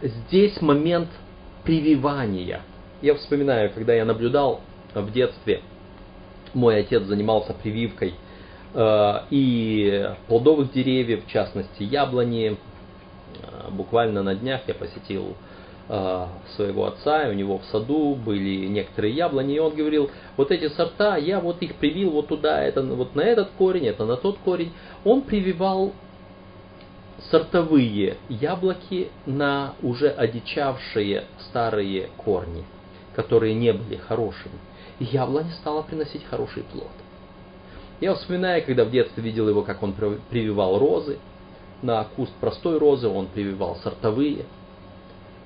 здесь момент прививания. Я вспоминаю, когда я наблюдал в детстве, мой отец занимался прививкой и плодовых деревьев, в частности яблони. Э, буквально на днях я посетил Э, своего отца, и у него в саду были некоторые яблони, и он говорил, вот эти сорта, я вот их привил вот туда, это вот на этот корень, это на тот корень. Он прививал сортовые яблоки на уже одичавшие старые корни, которые не были хорошими. И яблоня стала приносить хороший плод. Я вспоминаю, когда в детстве видел его, как он прививал розы. На куст простой розы он прививал сортовые –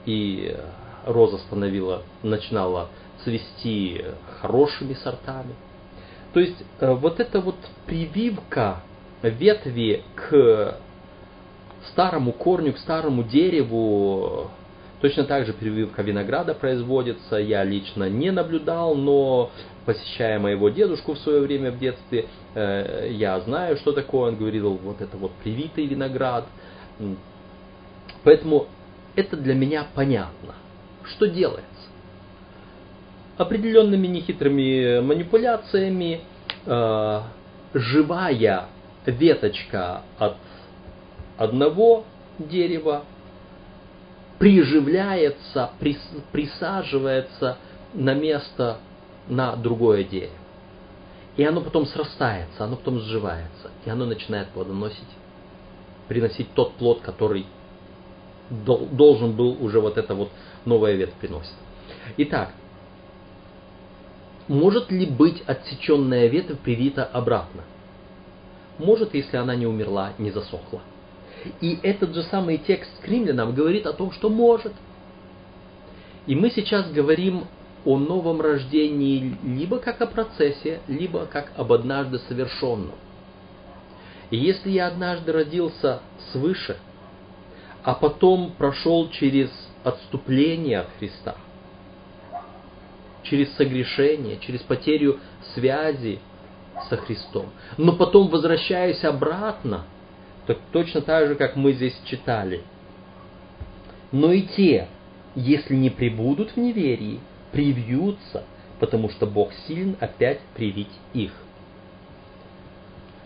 и роза становила, начинала цвести хорошими сортами. То есть э, вот эта вот прививка ветви к старому корню, к старому дереву, точно так же прививка винограда производится. Я лично не наблюдал, но посещая моего дедушку в свое время в детстве, э, я знаю, что такое. Он говорил, вот это вот привитый виноград. Поэтому это для меня понятно. Что делается? Определенными нехитрыми манипуляциями э, живая веточка от одного дерева приживляется, прис, присаживается на место на другое дерево. И оно потом срастается, оно потом сживается, и оно начинает плодоносить, приносить тот плод, который должен был уже вот эта вот новая ветвь приносить. Итак, может ли быть отсеченная ветвь привита обратно? Может, если она не умерла, не засохла. И этот же самый текст к римлянам говорит о том, что может. И мы сейчас говорим о новом рождении либо как о процессе, либо как об однажды совершенном. И если я однажды родился свыше – а потом прошел через отступление от Христа, через согрешение, через потерю связи со Христом. Но потом возвращаясь обратно, так точно так же, как мы здесь читали. Но и те, если не прибудут в неверии, привьются, потому что Бог силен опять привить их.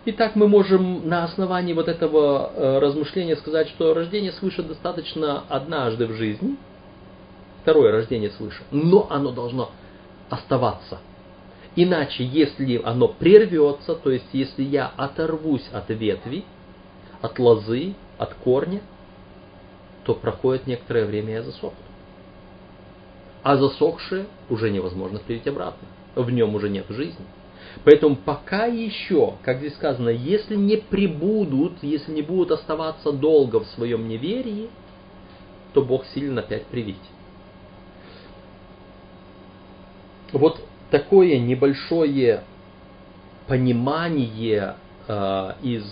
Итак, мы можем на основании вот этого э, размышления сказать, что рождение свыше достаточно однажды в жизни, второе рождение свыше, но оно должно оставаться. Иначе, если оно прервется, то есть если я оторвусь от ветви, от лозы, от корня, то проходит некоторое время и я засохну. А засохшее уже невозможно привить обратно. В нем уже нет жизни. Поэтому пока еще, как здесь сказано, если не прибудут, если не будут оставаться долго в своем неверии, то Бог силен опять привить. Вот такое небольшое понимание э, из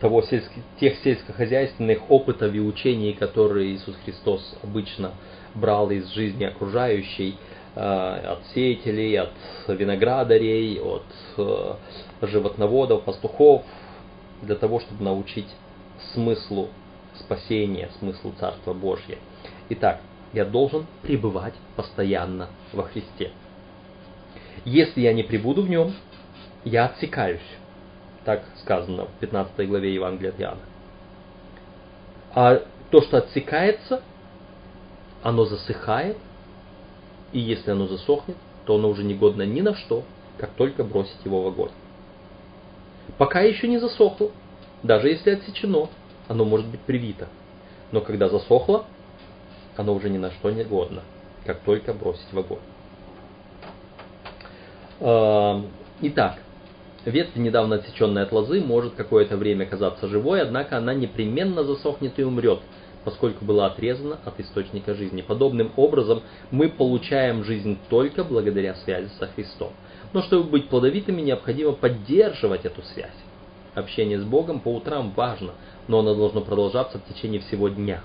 того сельско, тех сельскохозяйственных опытов и учений, которые Иисус Христос обычно брал из жизни окружающей, Э, от сеятелей, от виноградарей, от э, животноводов, пастухов, для того, чтобы научить смыслу спасения, смыслу Царства Божьего. Итак, я должен пребывать постоянно во Христе. Если я не пребуду в нем, я отсекаюсь. Так сказано в 15 главе Евангелия от Иоанна. А то, что отсекается, оно засыхает, и если оно засохнет, то оно уже не годно ни на что, как только бросить его в огонь. Пока еще не засохло, даже если отсечено, оно может быть привито. Но когда засохло, оно уже ни на что не годно, как только бросить в огонь. Итак, ветвь, недавно отсеченная от лозы, может какое-то время казаться живой, однако она непременно засохнет и умрет, поскольку была отрезана от источника жизни. Подобным образом мы получаем жизнь только благодаря связи со Христом. Но чтобы быть плодовитыми, необходимо поддерживать эту связь. Общение с Богом по утрам важно, но оно должно продолжаться в течение всего дня.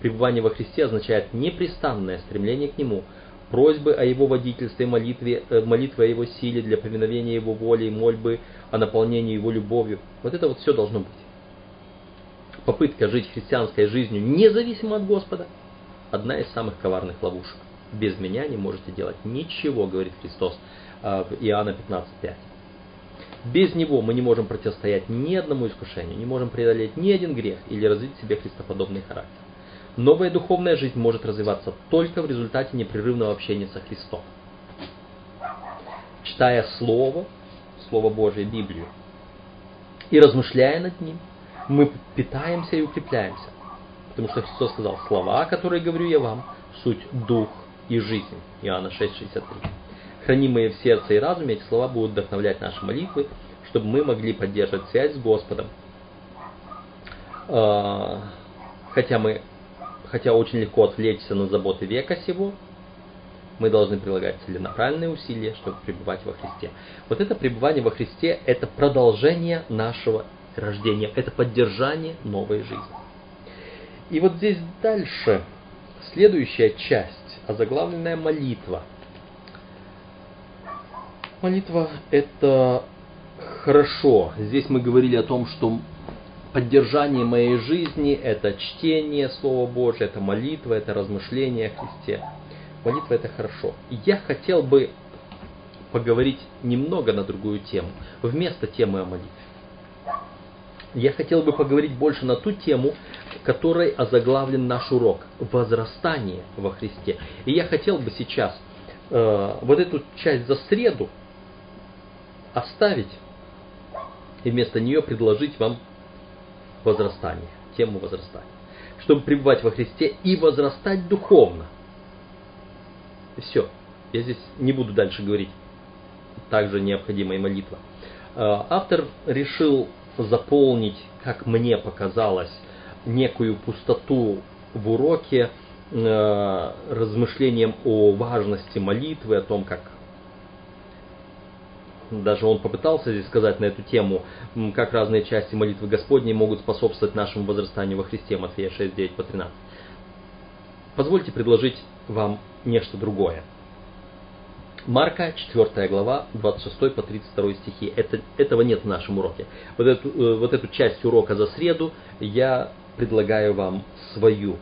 Пребывание во Христе означает непрестанное стремление к Нему, просьбы о Его водительстве, молитве, э, молитвы о Его силе для повиновения Его воли и мольбы о наполнении Его любовью. Вот это вот все должно быть. Попытка жить христианской жизнью независимо от Господа – одна из самых коварных ловушек. Без меня не можете делать ничего, говорит Христос э, в Иоанна 15.5. Без него мы не можем противостоять ни одному искушению, не можем преодолеть ни один грех или развить в себе христоподобный характер. Новая духовная жизнь может развиваться только в результате непрерывного общения со Христом. Читая Слово, Слово Божие, Библию, и размышляя над ним, мы питаемся и укрепляемся. Потому что Христос сказал, слова, которые говорю я вам, суть дух и жизнь. Иоанна 6,63. Хранимые в сердце и разуме, эти слова будут вдохновлять наши молитвы, чтобы мы могли поддерживать связь с Господом. А, хотя мы хотя очень легко отвлечься на заботы века сего, мы должны прилагать целенаправленные усилия, чтобы пребывать во Христе. Вот это пребывание во Христе – это продолжение нашего рождения, это поддержание новой жизни. И вот здесь дальше, следующая часть, озаглавленная молитва. Молитва – это хорошо. Здесь мы говорили о том, что поддержание моей жизни – это чтение Слова Божьего, это молитва, это размышление о Христе. Молитва – это хорошо. И я хотел бы поговорить немного на другую тему, вместо темы о молитве. Я хотел бы поговорить больше на ту тему, которой озаглавлен наш урок – возрастание во Христе. И я хотел бы сейчас э, вот эту часть за среду оставить и вместо нее предложить вам возрастание, тему возрастания. Чтобы пребывать во Христе и возрастать духовно. Все. Я здесь не буду дальше говорить. Также необходима и молитва. А, автор решил заполнить, как мне показалось, некую пустоту в уроке э, размышлением о важности молитвы, о том, как даже он попытался здесь сказать на эту тему, как разные части молитвы Господней могут способствовать нашему возрастанию во Христе, Матфея 6, 9 по 13. Позвольте предложить вам нечто другое. Марка, 4 глава, 26 по 32 стихи. Это, этого нет в нашем уроке. Вот эту, э, вот эту часть урока за среду я предлагаю вам свою.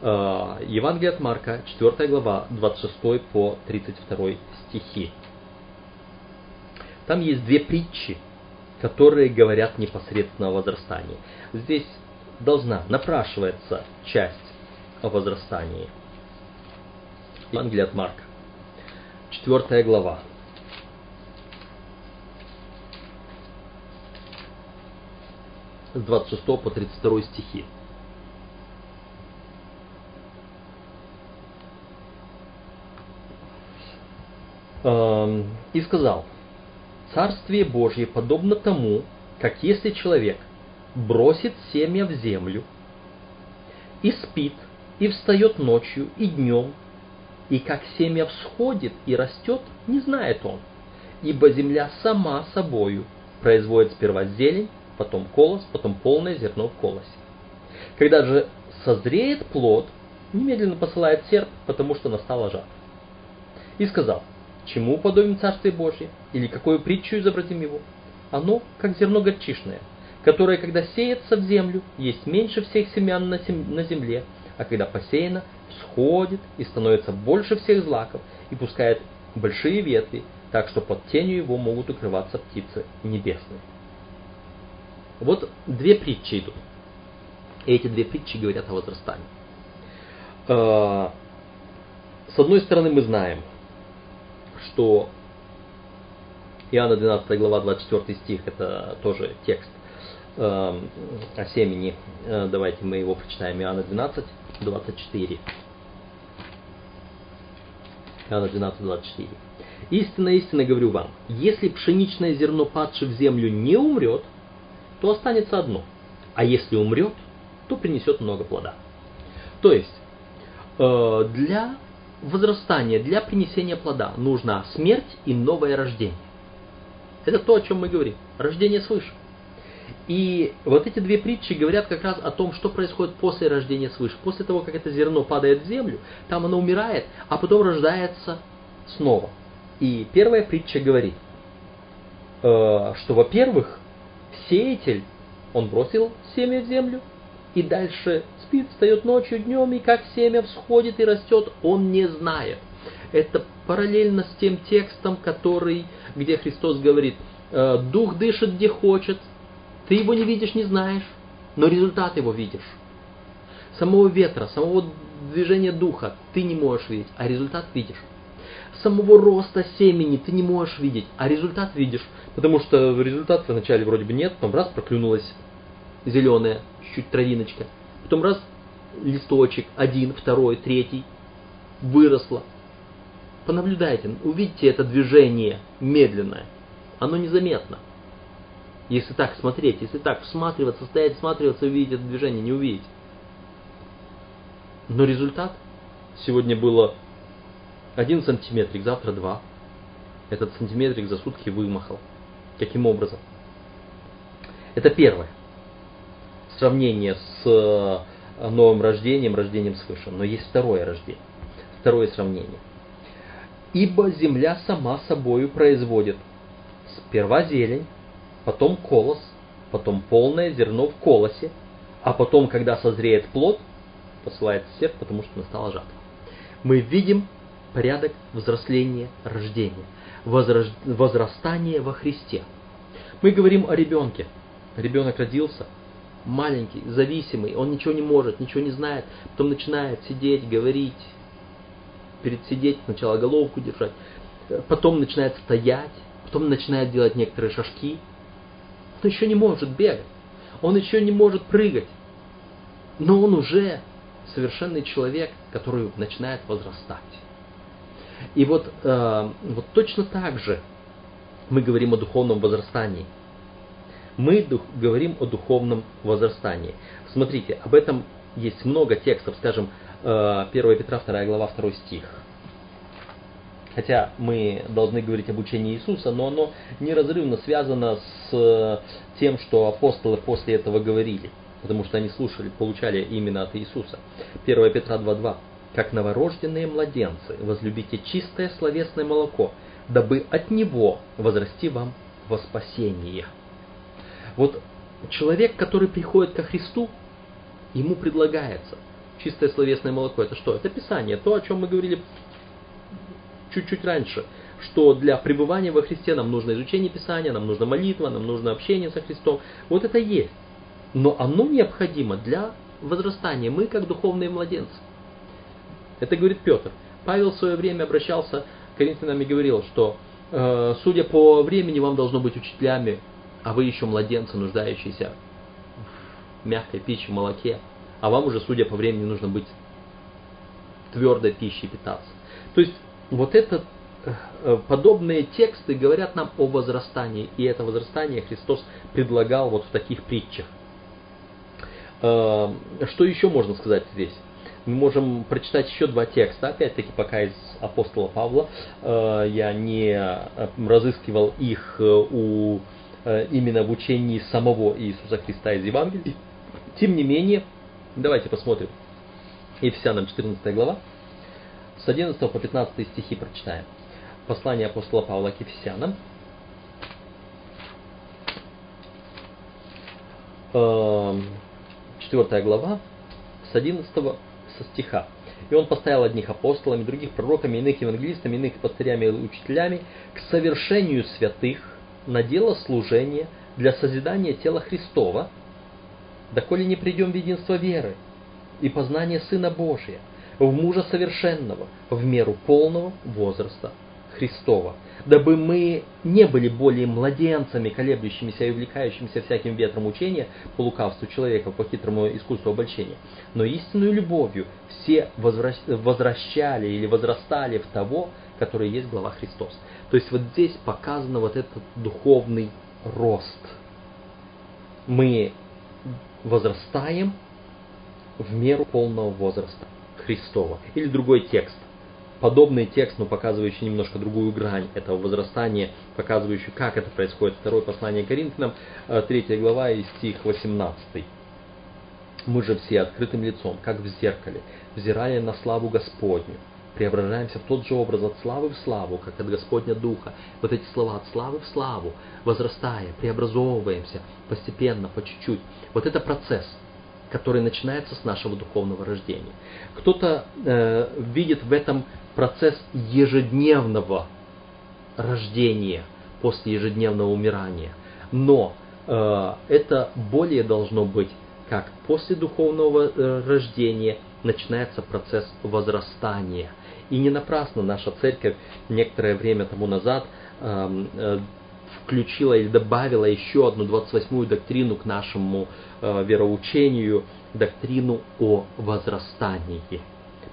Э, Евангелие от Марка, 4 глава, 26 по 32 стихи. Там есть две притчи, которые говорят непосредственно о возрастании. Здесь должна напрашиваться часть о возрастании. Евангелие от Марка. Четвертая глава. С 26 по 32 стихи. И сказал, Царствие Божье подобно тому, как если человек бросит семя в землю и спит, и встает ночью и днем, и как семя всходит и растет, не знает он, ибо земля сама собою производит сперва зелень, потом колос, потом полное зерно в колосе. Когда же созреет плод, немедленно посылает серп, потому что настала жатва. И сказал, Чему подобен Царствие Божье? Или какую притчу изобразим его? Оно, как зерно горчишное, которое, когда сеется в землю, есть меньше всех семян на, земле, а когда посеяно, всходит и становится больше всех злаков, и пускает большие ветви, так что под тенью его могут укрываться птицы небесные. Вот две притчи идут. И эти две притчи говорят о возрастании. Э, с одной стороны, мы знаем, что Иоанна 12 глава 24 стих, это тоже текст э, о семени. Э, давайте мы его прочитаем. Иоанна 12, 24. Иоанна 12, 24. Истинно, истинно говорю вам, если пшеничное зерно, падшее в землю, не умрет, то останется одно. А если умрет, то принесет много плода. То есть, э, для возрастания, для принесения плода нужна смерть и новое рождение. Это то, о чем мы говорим. Рождение свыше. И вот эти две притчи говорят как раз о том, что происходит после рождения свыше. После того, как это зерно падает в землю, там оно умирает, а потом рождается снова. И первая притча говорит, э, что, во-первых, сеятель, он бросил семя в землю, и дальше спит, встает ночью, днем, и как семя всходит и растет, он не знает. Это параллельно с тем текстом, который, где Христос говорит, «Э, дух дышит где хочет, ты его не видишь, не знаешь, но результат его видишь. Самого ветра, самого движения духа ты не можешь видеть, а результат видишь. Самого роста семени ты не можешь видеть, а результат видишь. Потому что результат вначале вроде бы нет, потом раз проклюнулась зеленая, чуть травиночка. Потом раз листочек, один, второй, третий, выросло. Понаблюдайте, увидите это движение медленное. Оно незаметно. Если так смотреть, если так всматриваться, стоять, всматриваться, увидеть это движение, не увидеть. Но результат сегодня было один сантиметрик, завтра два. Этот сантиметрик за сутки вымахал. Каким образом? Это первое. Сравнение с э, новым рождением, рождением свыше. Но есть второе рождение. Второе сравнение. Ибо земля сама собою производит сперва зелень, потом колос, потом полное зерно в колосе, а потом, когда созреет плод, посылает серп, потому что настала жатва. Мы видим порядок взросления, рождения, возраж... возрастания во Христе. Мы говорим о ребенке. Ребенок родился, маленький, зависимый, он ничего не может, ничего не знает, потом начинает сидеть, говорить, перед сидеть, сначала головку держать, потом начинает стоять, потом начинает делать некоторые шажки, он еще не может бегать, он еще не может прыгать, но он уже совершенный человек, который начинает возрастать. И вот, э, вот точно так же мы говорим о духовном возрастании. Мы дух, говорим о духовном возрастании. Смотрите, об этом есть много текстов, скажем, э, 1 Петра 2 глава 2 стих. Хотя мы должны говорить об учении Иисуса, но оно неразрывно связано с тем, что апостолы после этого говорили, потому что они слушали, получали именно от Иисуса. 1 Петра 2.2. «Как новорожденные младенцы, возлюбите чистое словесное молоко, дабы от него возрасти вам во спасение». Вот человек, который приходит ко Христу, ему предлагается чистое словесное молоко. Это что? Это Писание, то, о чем мы говорили чуть-чуть раньше, что для пребывания во Христе нам нужно изучение Писания, нам нужна молитва, нам нужно общение со Христом. Вот это есть. Но оно необходимо для возрастания. Мы как духовные младенцы. Это говорит Петр. Павел в свое время обращался к коринфянам и говорил, что э, судя по времени вам должно быть учителями, а вы еще младенцы, нуждающиеся в мягкой пище, молоке, а вам уже, судя по времени, нужно быть твердой пищей питаться. То есть вот этот э, подобные тексты говорят нам о возрастании, и это возрастание Христос предлагал вот в таких притчах. Э, что еще можно сказать здесь? Мы можем прочитать еще два текста, опять-таки пока из апостола Павла. Э, я не разыскивал их у, именно в учении самого Иисуса Христа из Евангелия. Тем не менее, давайте посмотрим. Ефесянам 14 глава. С 11 по 15 стихи прочитаем. Послание апостола Павла к Ефесянам. Эм, четвертая глава, с 11 со стиха. И он поставил одних апостолами, других пророками, иных евангелистами, иных пастырями и учителями к совершению святых на дело служения, для созидания тела Христова, доколе не придем в единство веры и познание Сына Божия, в мужа совершенного, в меру полного возраста Христова, дабы мы не были более младенцами, колеблющимися и увлекающимися всяким ветром учения по лукавству человека, по хитрому искусству обольщения, но истинную любовью все возвращали или возрастали в того, который есть глава Христос. То есть вот здесь показано вот этот духовный рост. Мы возрастаем в меру полного возраста Христова. Или другой текст – подобный текст, но показывающий немножко другую грань этого возрастания, показывающий, как это происходит. Второе послание Коринфянам, 3 э, глава и стих 18. Мы же все открытым лицом, как в зеркале, взирая на славу Господню, преображаемся в тот же образ от славы в славу, как от Господня Духа. Вот эти слова от славы в славу, возрастая, преобразовываемся постепенно, по чуть-чуть. Вот это процесс – который начинается с нашего духовного рождения. Кто-то э, видит в этом процесс ежедневного рождения после ежедневного умирания. Но э, это более должно быть как после духовного э, рождения начинается процесс возрастания. И не напрасно наша церковь некоторое время тому назад эм, э, включила или добавила еще одну 28-ю доктрину к нашему э, вероучению, доктрину о возрастании.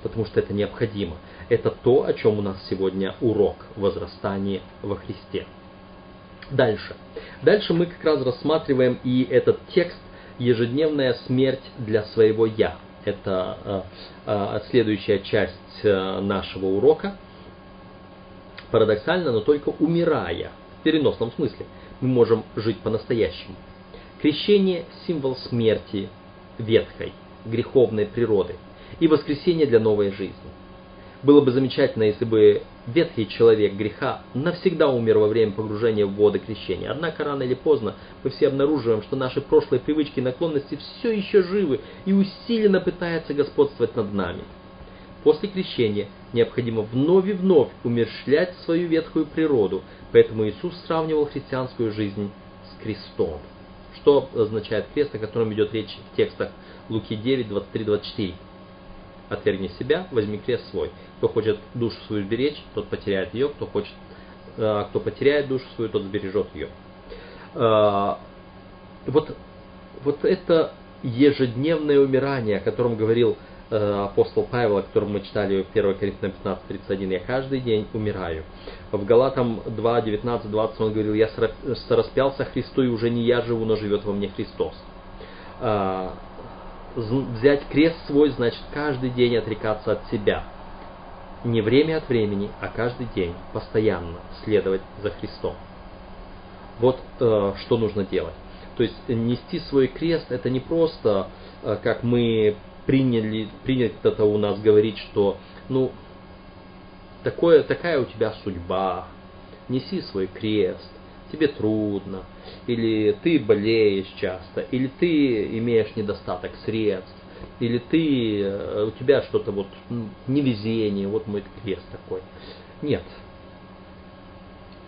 Потому что это необходимо. Это то, о чем у нас сегодня урок возрастания во Христе. Дальше. Дальше мы как раз рассматриваем и этот текст «Ежедневная смерть для своего Я». Это э, э, следующая часть э, нашего урока. Парадоксально, но только умирая в переносном смысле, мы можем жить по-настоящему. Крещение – символ смерти ветхой, греховной природы и воскресение для новой жизни. Было бы замечательно, если бы ветхий человек греха навсегда умер во время погружения в воды крещения. Однако рано или поздно мы все обнаруживаем, что наши прошлые привычки и наклонности все еще живы и усиленно пытаются господствовать над нами. После крещения необходимо вновь и вновь умершлять свою ветхую природу, поэтому Иисус сравнивал христианскую жизнь с крестом. Что означает крест, о котором идет речь в текстах Луки 9, 23, 24. Отвергни себя, возьми крест свой. Кто хочет душу свою сберечь, тот потеряет ее. Кто, хочет, э, кто потеряет душу свою, тот сбережет ее. Э, вот, вот это ежедневное умирание, о котором говорил Э, апостол Павел, о котором мы читали в 1 Коринфянам 15.31, «Я каждый день умираю». В Галатам 2, 19, 20 он говорил, «Я распялся Христу, и уже не я живу, но живет во мне Христос». Взять крест свой, значит каждый день отрекаться от себя. Не время от времени, а каждый день, постоянно следовать за Христом. Вот э, что нужно делать. То есть нести свой крест это не просто, э, как мы приняли, принято у нас говорить, что ну, такое, такая у тебя судьба, неси свой крест, тебе трудно, или ты болеешь часто, или ты имеешь недостаток средств, или ты, э, у тебя что-то вот невезение, вот мой крест такой. Нет.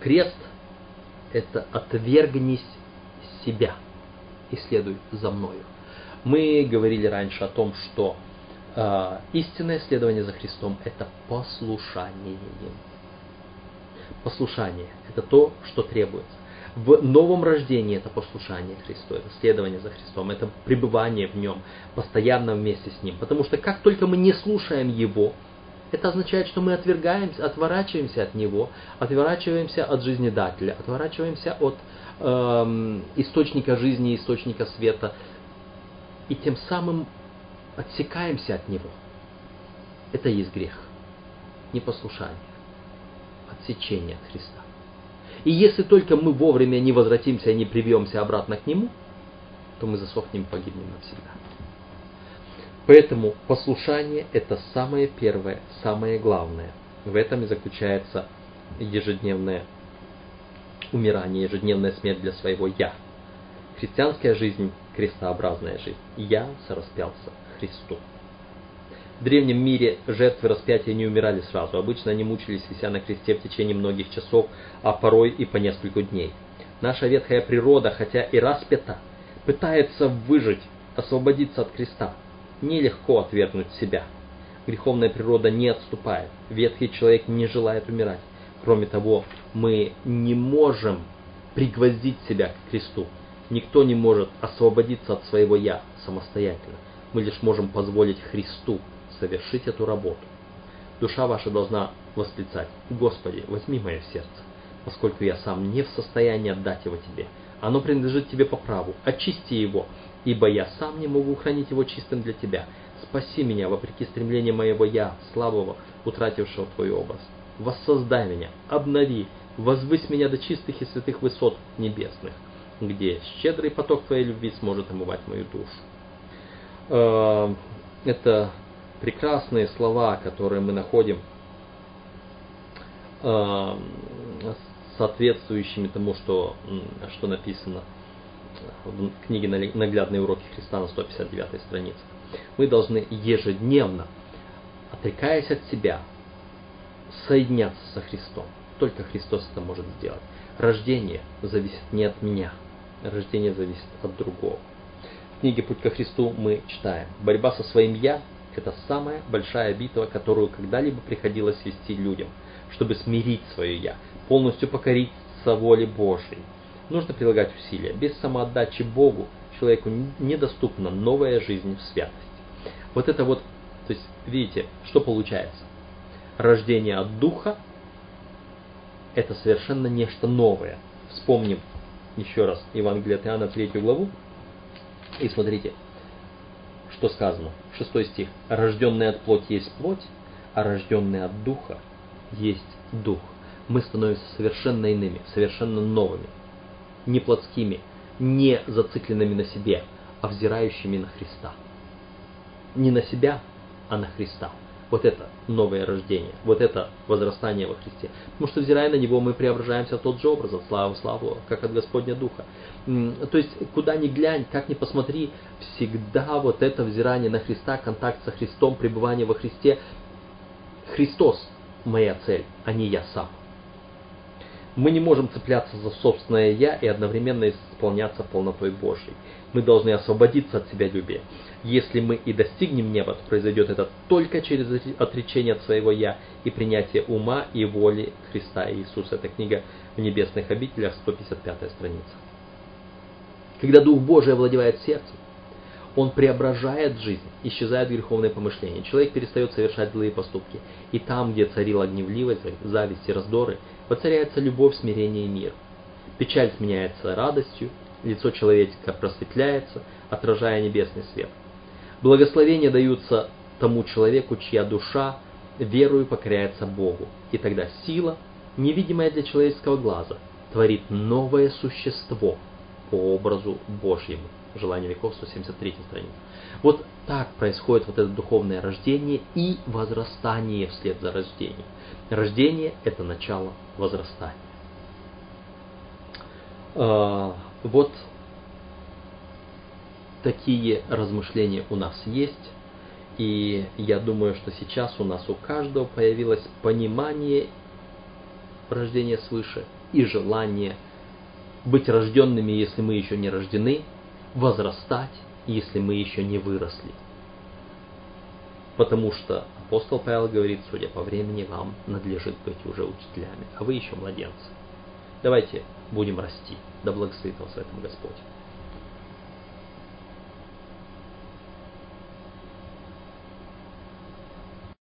Крест – это отвергнись себя и следуй за мною. Мы говорили раньше о том, что э, истинное следование за Христом – это послушание. Послушание – это то, что требуется. В новом рождении это послушание Христу, это следование за Христом, это пребывание в Нем, постоянно вместе с Ним. Потому что как только мы не слушаем Его, это означает, что мы отвергаемся, отворачиваемся от Него, отворачиваемся от жизнедателя, отворачиваемся от эм, источника жизни, источника света, и тем самым отсекаемся от Него. Это и есть грех. Непослушание. Отсечение от Христа. И если только мы вовремя не возвратимся и не привьемся обратно к Нему, то мы засохнем и погибнем навсегда. Поэтому послушание – это самое первое, самое главное. В этом и заключается ежедневное умирание, ежедневная смерть для своего «я». Христианская жизнь – крестообразная жизнь. Я сораспялся Христу. В древнем мире жертвы распятия не умирали сразу. Обычно они мучились, вися на кресте в течение многих часов, а порой и по несколько дней. Наша ветхая природа, хотя и распята, пытается выжить, освободиться от креста. Нелегко отвергнуть себя. Греховная природа не отступает. Ветхий человек не желает умирать. Кроме того, мы не можем пригвоздить себя к кресту. Никто не может освободиться от своего «я» самостоятельно. Мы лишь можем позволить Христу совершить эту работу. Душа ваша должна восклицать, «Господи, возьми мое сердце, поскольку я сам не в состоянии отдать его Тебе. Оно принадлежит Тебе по праву, очисти его, ибо я сам не могу хранить его чистым для Тебя. Спаси меня вопреки стремлению моего «я», слабого, утратившего Твой образ. Воссоздай меня, обнови, возвысь меня до чистых и святых высот небесных, где щедрый поток Твоей любви сможет омывать мою душу. Э, это прекрасные слова, которые мы находим э, соответствующими тому, что, что написано в книге «Наглядные уроки Христа» на 159 странице. Мы должны ежедневно, отрекаясь от себя, соединяться со Христом. Только Христос это может сделать. Рождение зависит не от меня, рождение зависит от другого. В книге «Путь ко Христу» мы читаем, борьба со своим «я» – это самая большая битва, которую когда-либо приходилось вести людям, чтобы смирить свое «я», полностью покориться воле Божьей. Нужно прилагать усилия. Без самоотдачи Богу человеку недоступна новая жизнь в святости. Вот это вот, то есть, видите, что получается? Рождение от Духа – это совершенно нечто новое. Вспомним еще раз Евангелие от Иоанна 3 главу. И смотрите, что сказано. Шестой стих. «Рожденный от плоти есть плоть, а рожденный от Духа есть Дух» мы становимся совершенно иными, совершенно новыми, не плотскими, не зацикленными на себе, а взирающими на Христа. Не на себя, а на Христа. Вот это новое рождение, вот это возрастание во Христе. Потому что, взирая на Него, мы преображаемся тот же образ, от славы в славу, как от Господня Духа. То есть, куда ни глянь, как ни посмотри, всегда вот это взирание на Христа, контакт со Христом, пребывание во Христе. Христос моя цель, а не я сам. Мы не можем цепляться за собственное «я» и одновременно исполняться полнотой Божьей. Мы должны освободиться от себя любия. Если мы и достигнем неба, то произойдет это только через отречение от своего «я» и принятие ума и воли Христа Иисуса. Это книга в небесных обителях, 155 страница. Когда Дух Божий овладевает сердцем, он преображает жизнь, исчезают греховные помышления. Человек перестает совершать злые поступки. И там, где царила гневливость, зависть и раздоры, воцаряется любовь, смирение и мир. Печаль сменяется радостью, лицо человека просветляется, отражая небесный свет. Благословения даются тому человеку, чья душа верою покоряется Богу. И тогда сила, невидимая для человеческого глаза, творит новое существо по образу Божьему. Желание веков, 173 страница. Вот так происходит вот это духовное рождение и возрастание вслед за рождением. Рождение – это начало возрастания. А, вот такие размышления у нас есть. И я думаю, что сейчас у нас у каждого появилось понимание рождения свыше и желание быть рожденными, если мы еще не рождены, возрастать, если мы еще не выросли. Потому что апостол Павел говорит, судя по времени, вам надлежит быть уже учителями, а вы еще младенцы. Давайте будем расти. Да благословит вас в этом Господь.